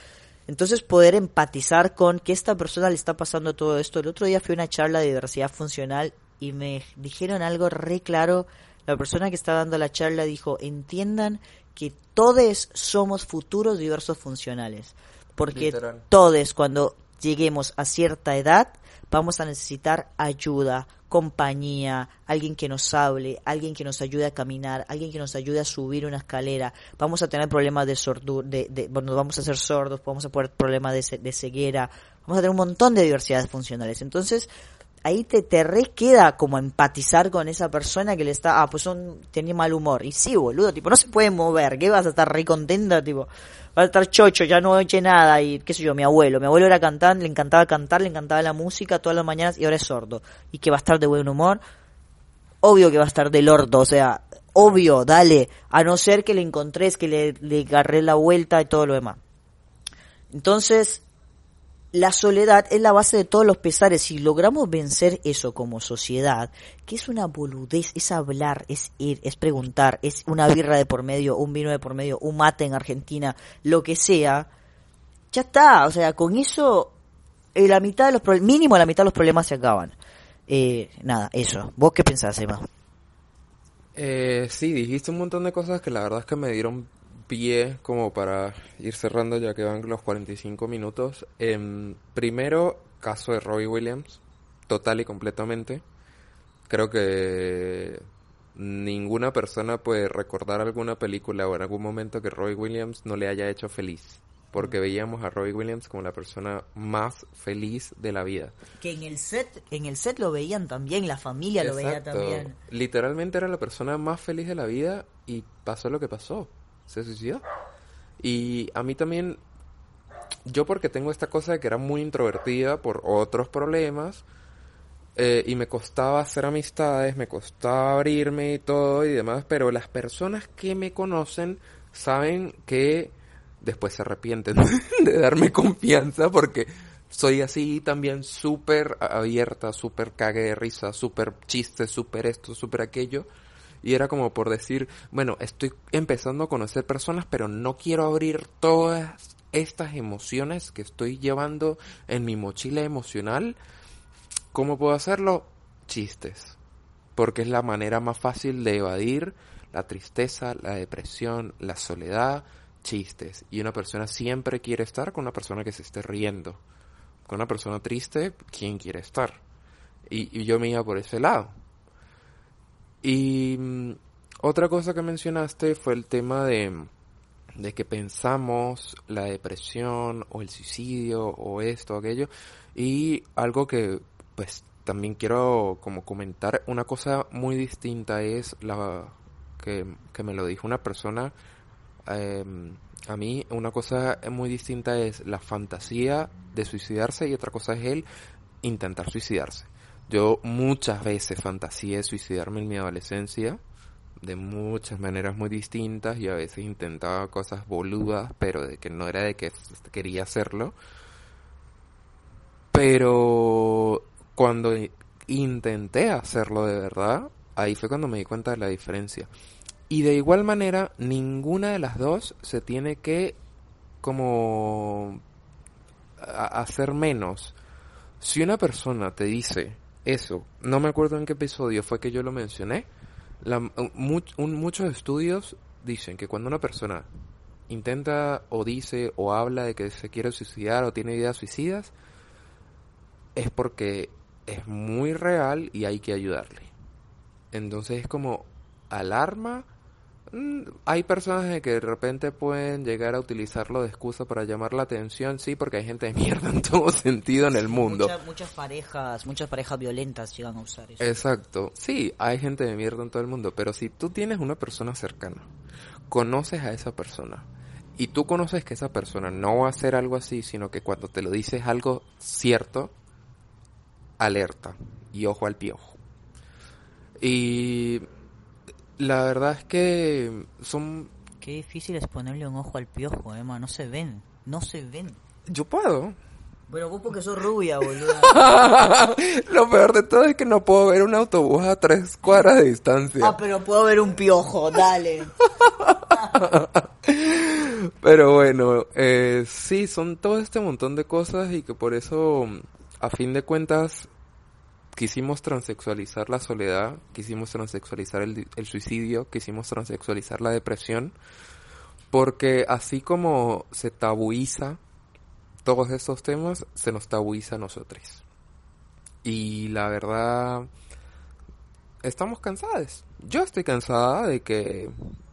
entonces poder empatizar con que esta persona le está pasando todo esto. El otro día fui a una charla de diversidad funcional y me dijeron algo re claro. La persona que estaba dando la charla dijo, entiendan que todos somos futuros diversos funcionales. Porque Literal. todos cuando lleguemos a cierta edad vamos a necesitar ayuda, compañía, alguien que nos hable, alguien que nos ayude a caminar, alguien que nos ayude a subir una escalera. Vamos a tener problemas de sordura, de, de- bueno, vamos a ser sordos, vamos a poner problemas de, de ceguera, vamos a tener un montón de diversidades funcionales. Entonces, ahí te, te queda como empatizar con esa persona que le está, ah, pues son, tenía mal humor. Y sí, boludo, tipo, no se puede mover, ¿qué vas a estar re contenta? Tipo, vas a estar chocho, ya no eche nada, y qué sé yo, mi abuelo, mi abuelo era cantante, le encantaba cantar, le encantaba la música todas las mañanas y ahora es sordo. Y que va a estar de buen humor, obvio que va a estar del orto, o sea, obvio, dale, a no ser que le encontrés, que le, le agarré la vuelta y todo lo demás. Entonces, la soledad es la base de todos los pesares. Si logramos vencer eso como sociedad, que es una boludez, es hablar, es ir, es preguntar, es una birra de por medio, un vino de por medio, un mate en Argentina, lo que sea, ya está. O sea, con eso, eh, la mitad de los mínimo la mitad de los problemas se acaban. Eh, nada, eso. ¿Vos qué pensás, Emma? Eh, sí, dijiste un montón de cosas que la verdad es que me dieron pie como para ir cerrando ya que van los 45 minutos. Em, primero, caso de Robbie Williams, total y completamente. Creo que ninguna persona puede recordar alguna película o en algún momento que Robbie Williams no le haya hecho feliz. Porque veíamos a Robbie Williams como la persona más feliz de la vida. Que en el set, en el set lo veían también, la familia lo veía también. Literalmente era la persona más feliz de la vida y pasó lo que pasó. Se suicidó. Y a mí también, yo porque tengo esta cosa de que era muy introvertida por otros problemas, eh, y me costaba hacer amistades, me costaba abrirme y todo y demás, pero las personas que me conocen saben que después se arrepienten de darme confianza porque soy así también súper abierta, súper cague de risa, súper chiste, súper esto, súper aquello. Y era como por decir, bueno, estoy empezando a conocer personas, pero no quiero abrir todas estas emociones que estoy llevando en mi mochila emocional. ¿Cómo puedo hacerlo? Chistes. Porque es la manera más fácil de evadir la tristeza, la depresión, la soledad, chistes. Y una persona siempre quiere estar con una persona que se esté riendo. Con una persona triste, ¿quién quiere estar? Y, y yo me iba por ese lado. Y mm, otra cosa que mencionaste fue el tema de, de que pensamos la depresión o el suicidio o esto o aquello. Y algo que pues también quiero como comentar, una cosa muy distinta es la que, que me lo dijo una persona eh, a mí una cosa muy distinta es la fantasía de suicidarse y otra cosa es el intentar suicidarse. Yo muchas veces fantaseé suicidarme en mi adolescencia de muchas maneras muy distintas y a veces intentaba cosas boludas, pero de que no era de que quería hacerlo. Pero cuando intenté hacerlo de verdad, ahí fue cuando me di cuenta de la diferencia. Y de igual manera, ninguna de las dos se tiene que como hacer menos. Si una persona te dice eso, no me acuerdo en qué episodio fue que yo lo mencioné, la, un, muchos estudios dicen que cuando una persona intenta o dice o habla de que se quiere suicidar o tiene ideas suicidas, es porque es muy real y hay que ayudarle. Entonces es como alarma. Hay personas que de repente pueden llegar a utilizarlo de excusa para llamar la atención, sí, porque hay gente de mierda en todo sentido en el mundo. Muchas, muchas parejas, muchas parejas violentas llegan a usar eso. Exacto, sí, hay gente de mierda en todo el mundo, pero si tú tienes una persona cercana, conoces a esa persona y tú conoces que esa persona no va a hacer algo así, sino que cuando te lo dices algo cierto, alerta y ojo al piojo. Y la verdad es que son... Qué difícil es ponerle un ojo al piojo, Emma. No se ven. No se ven. Yo puedo. Bueno, vos porque sos rubia, boludo. Lo peor de todo es que no puedo ver un autobús a tres cuadras de distancia. Ah, pero puedo ver un piojo, dale. pero bueno, eh, sí, son todo este montón de cosas y que por eso, a fin de cuentas, quisimos transexualizar la soledad, quisimos transexualizar el, el, suicidio, quisimos transexualizar la depresión, porque así como se tabuiza todos estos temas, se nos tabuiza a nosotros. Y la verdad, estamos cansados. Yo estoy cansada de que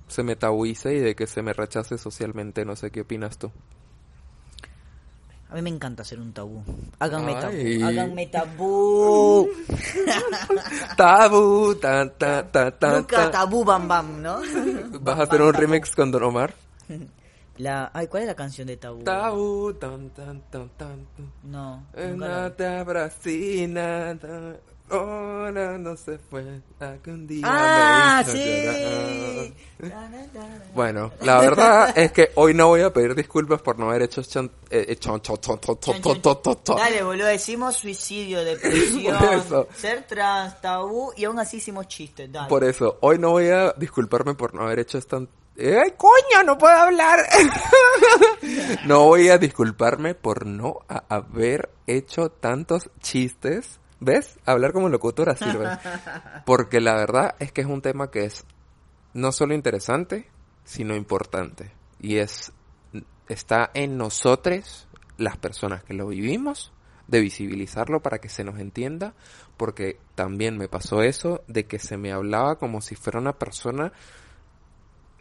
se me tabuice y de que se me rechace socialmente. No sé qué opinas tú. A mí me encanta hacer un tabú. Háganme Ay. tabú. Háganme tabú. tabú, ta, ta, ta, ta. Nunca tabú, bam, bam, ¿no? ¿Vas a hacer un remix con Don Omar? La, ay, ¿cuál es la canción de Tabú? Tabú, tan, tan, tan, tan. No. No te abracina no se fue ah, sí. Bueno la verdad es que hoy no voy a pedir disculpas por no haber hecho chan, dale boludo decimos suicidio depresión ser trans tabú y aún así hicimos chistes dale. por eso hoy no voy a disculparme por no haber hecho. No puedo hablar. no voy a disculparme por no haber hecho tantos chistes ¿Ves? Hablar como locutora sirve. Porque la verdad es que es un tema que es no solo interesante, sino importante. Y es... Está en nosotros, las personas que lo vivimos, de visibilizarlo para que se nos entienda, porque también me pasó eso de que se me hablaba como si fuera una persona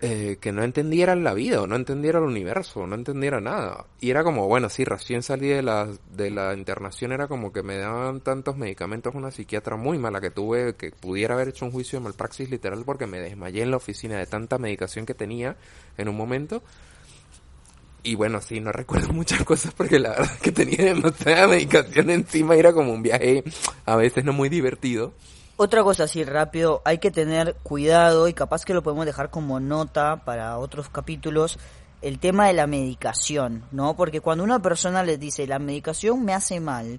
eh, que no entendiera la vida, o no entendiera el universo, no entendiera nada. Y era como, bueno, sí, recién salí de la, de la internación, era como que me daban tantos medicamentos una psiquiatra muy mala que tuve, que pudiera haber hecho un juicio de malpraxis literal porque me desmayé en la oficina de tanta medicación que tenía en un momento. Y bueno, sí, no recuerdo muchas cosas porque la verdad es que tenía demasiada medicación encima y era como un viaje a veces no muy divertido. Otra cosa así rápido, hay que tener cuidado y capaz que lo podemos dejar como nota para otros capítulos, el tema de la medicación, ¿no? Porque cuando una persona les dice la medicación me hace mal,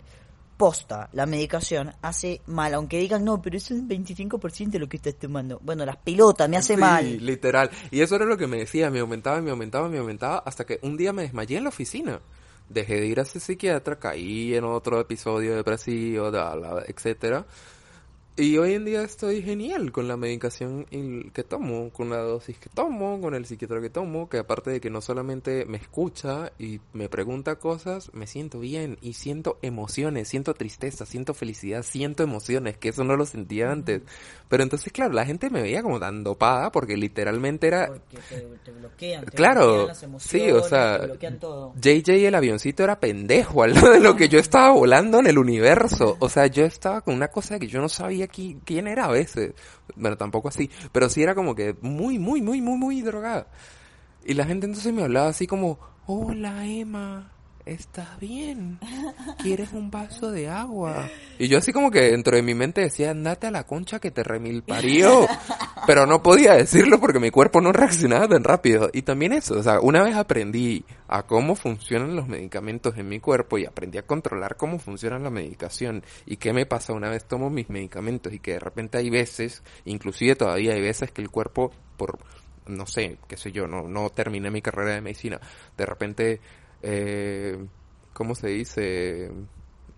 posta, la medicación hace mal, aunque digan no, pero eso es un 25% de lo que estás tomando. Bueno, las pelotas me hace Sí, mal. literal. Y eso era lo que me decía, me aumentaba, me aumentaba, me aumentaba, hasta que un día me desmayé en la oficina. Dejé de ir a ese psiquiatra, caí en otro episodio depresivo, da, la- etcétera. Y hoy en día estoy genial con la medicación que tomo, con la dosis que tomo, con el psiquiatra que tomo, que aparte de que no solamente me escucha y me pregunta cosas, me siento bien y siento emociones, siento tristeza, siento felicidad, siento emociones, que eso no lo sentía antes. Pero entonces, claro, la gente me veía como tan dopada porque literalmente era Porque te, te bloquean, te Claro, bloquean las sí, emociones, o sea, te bloquean todo. JJ el avioncito era pendejo al lado de lo que yo estaba volando en el universo. O sea, yo estaba con una cosa que yo no sabía qui- quién era a veces. Bueno, tampoco así, pero sí era como que muy, muy, muy, muy, muy drogada. Y la gente entonces me hablaba así como, hola Emma, ¿estás bien? ¿Quieres un vaso de agua? Y yo así como que dentro de mi mente decía, andate a la concha que te remil parió. Pero no podía decirlo porque mi cuerpo no reaccionaba tan rápido. Y también eso, o sea, una vez aprendí a cómo funcionan los medicamentos en mi cuerpo y aprendí a controlar cómo funciona la medicación y qué me pasa una vez tomo mis medicamentos y que de repente hay veces, inclusive todavía hay veces que el cuerpo por no sé, qué sé yo, no, no terminé mi carrera de medicina. De repente, eh, ¿cómo se dice?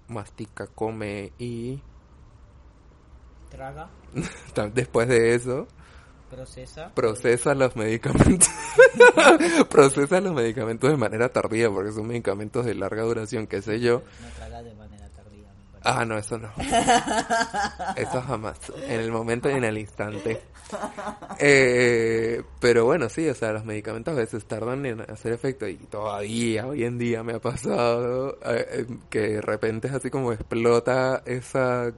Mastica, come y Traga, después de eso procesa. procesa los medicamentos. procesa los medicamentos de manera tardía porque son medicamentos de larga duración, qué sé yo. No traga de manera tardía, me parece. Ah, no, eso no. Eso jamás. En el momento y en el instante. Eh, pero bueno, sí, o sea, los medicamentos a veces tardan en hacer efecto y todavía hoy en día me ha pasado eh, eh, que de repente es así como explota esa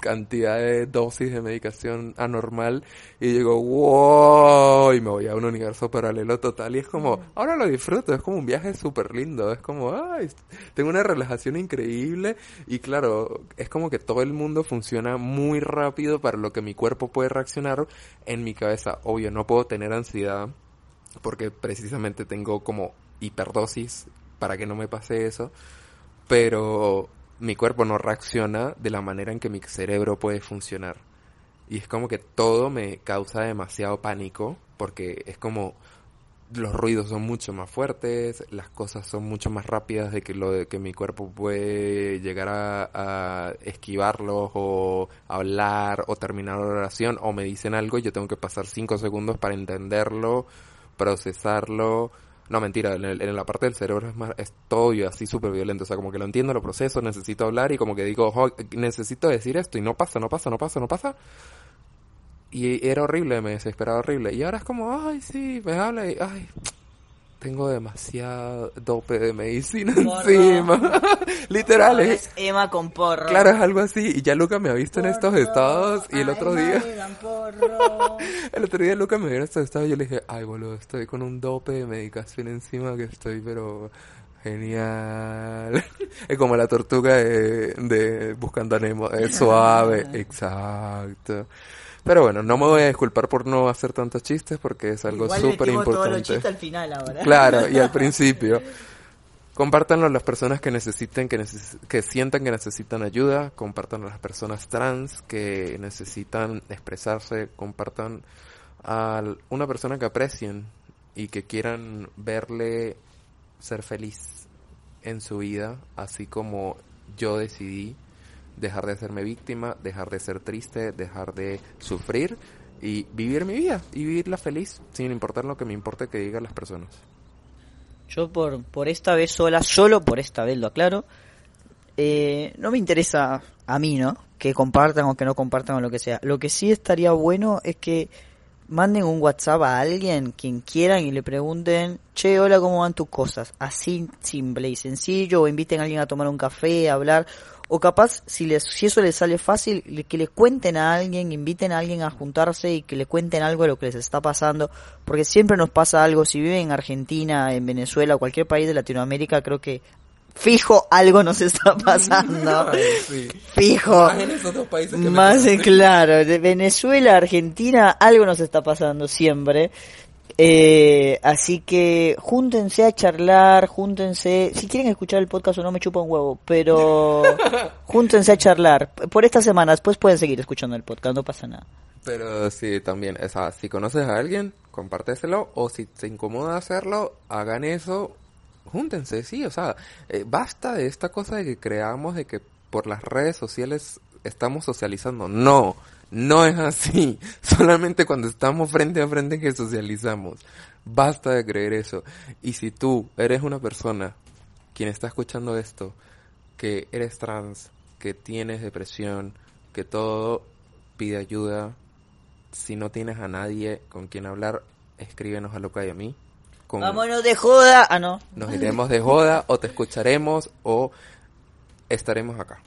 cantidad de dosis de medicación anormal y digo, wow, y me voy a un universo paralelo total y es como, ahora lo disfruto, es como un viaje súper lindo, es como, ay, tengo una relajación increíble y claro, es como que todo el mundo funciona muy rápido para lo que mi cuerpo puede reaccionar en mi cabeza. Obvio, no puedo tener ansiedad porque precisamente tengo como hiperdosis para que no me pase eso, pero mi cuerpo no reacciona de la manera en que mi cerebro puede funcionar. Y es como que todo me causa demasiado pánico porque es como los ruidos son mucho más fuertes, las cosas son mucho más rápidas de que lo de que mi cuerpo puede llegar a, esquivarlos o hablar o terminar la oración o me dicen algo y yo tengo que pasar cinco segundos para entenderlo, procesarlo. No, mentira, en, el- en la parte del cerebro es más, es todo así súper violento, o sea, como que lo entiendo, lo proceso, necesito hablar y como que digo, "Jo, necesito decir esto y no pasa, no pasa, no pasa, no pasa. Y era horrible, me desesperaba horrible. Y ahora es como, ay, sí, me habla y, ay, tengo demasiado dope de medicina Porro. encima. Literal, Ahora es, Emma con porro. claro, es algo así. Y ya Luca me ha visto en estos estados y el otro día, porro. el otro día Luca me vio en estos estados y yo le dije, ay, boludo, estoy con un dope de medicación encima que estoy, pero Genial. Es como la tortuga de, de Buscando Nemo. Es suave. Exacto. Pero bueno, no me voy a disculpar por no hacer tantos chistes porque es algo súper importante. al final ahora. Claro, y al principio. Compártanlo a las personas que necesiten, que, neces- que sientan que necesitan ayuda. Compártanlo a las personas trans que necesitan expresarse. Compartan a una persona que aprecien y que quieran verle ser feliz en su vida, así como yo decidí dejar de hacerme víctima, dejar de ser triste, dejar de sufrir y vivir mi vida y vivirla feliz sin importar lo que me importe que digan las personas. Yo por, por esta vez sola, solo por esta vez lo aclaro, eh, no me interesa a mí, ¿no? Que compartan o que no compartan o lo que sea. Lo que sí estaría bueno es que manden un WhatsApp a alguien, quien quieran, y le pregunten, che, hola, ¿cómo van tus cosas? Así simple y sencillo, o inviten a alguien a tomar un café, a hablar, o capaz, si, les, si eso les sale fácil, que le cuenten a alguien, inviten a alguien a juntarse y que le cuenten algo de lo que les está pasando, porque siempre nos pasa algo, si viven en Argentina, en Venezuela o cualquier país de Latinoamérica, creo que fijo algo nos está pasando. Fijo. Más en claro, de Venezuela, Argentina, algo nos está pasando siempre. Eh, así que júntense a charlar, júntense, si quieren escuchar el podcast o no me chupa un huevo, pero júntense a charlar. Por esta semana, después pueden seguir escuchando el podcast, no pasa nada. Pero sí, también, o sea, si conoces a alguien, compárteselo, o si te incomoda hacerlo, hagan eso, júntense, sí, o sea, eh, basta de esta cosa de que creamos de que por las redes sociales estamos socializando. No, no es así. Solamente cuando estamos frente a frente que socializamos. Basta de creer eso. Y si tú eres una persona, quien está escuchando esto, que eres trans, que tienes depresión, que todo pide ayuda, si no tienes a nadie con quien hablar, escríbenos a Luca y a mí. Con, Vámonos de joda. Ah, no. nos iremos de joda o te escucharemos o estaremos acá.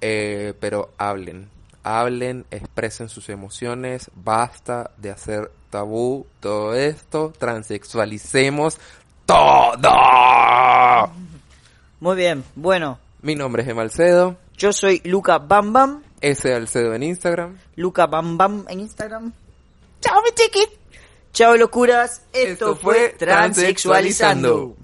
Eh, pero hablen, hablen, expresen sus emociones, basta de hacer tabú todo esto, transexualicemos todo. Muy bien, bueno, Mi nombre es Emalcedo, yo soy Luca Bam Bam, ese Alcedo en Instagram. Luca Bam Bam en Instagram. Chao, mi chiqui. Chao, locuras. Esto, Esto fue. Transexualizando.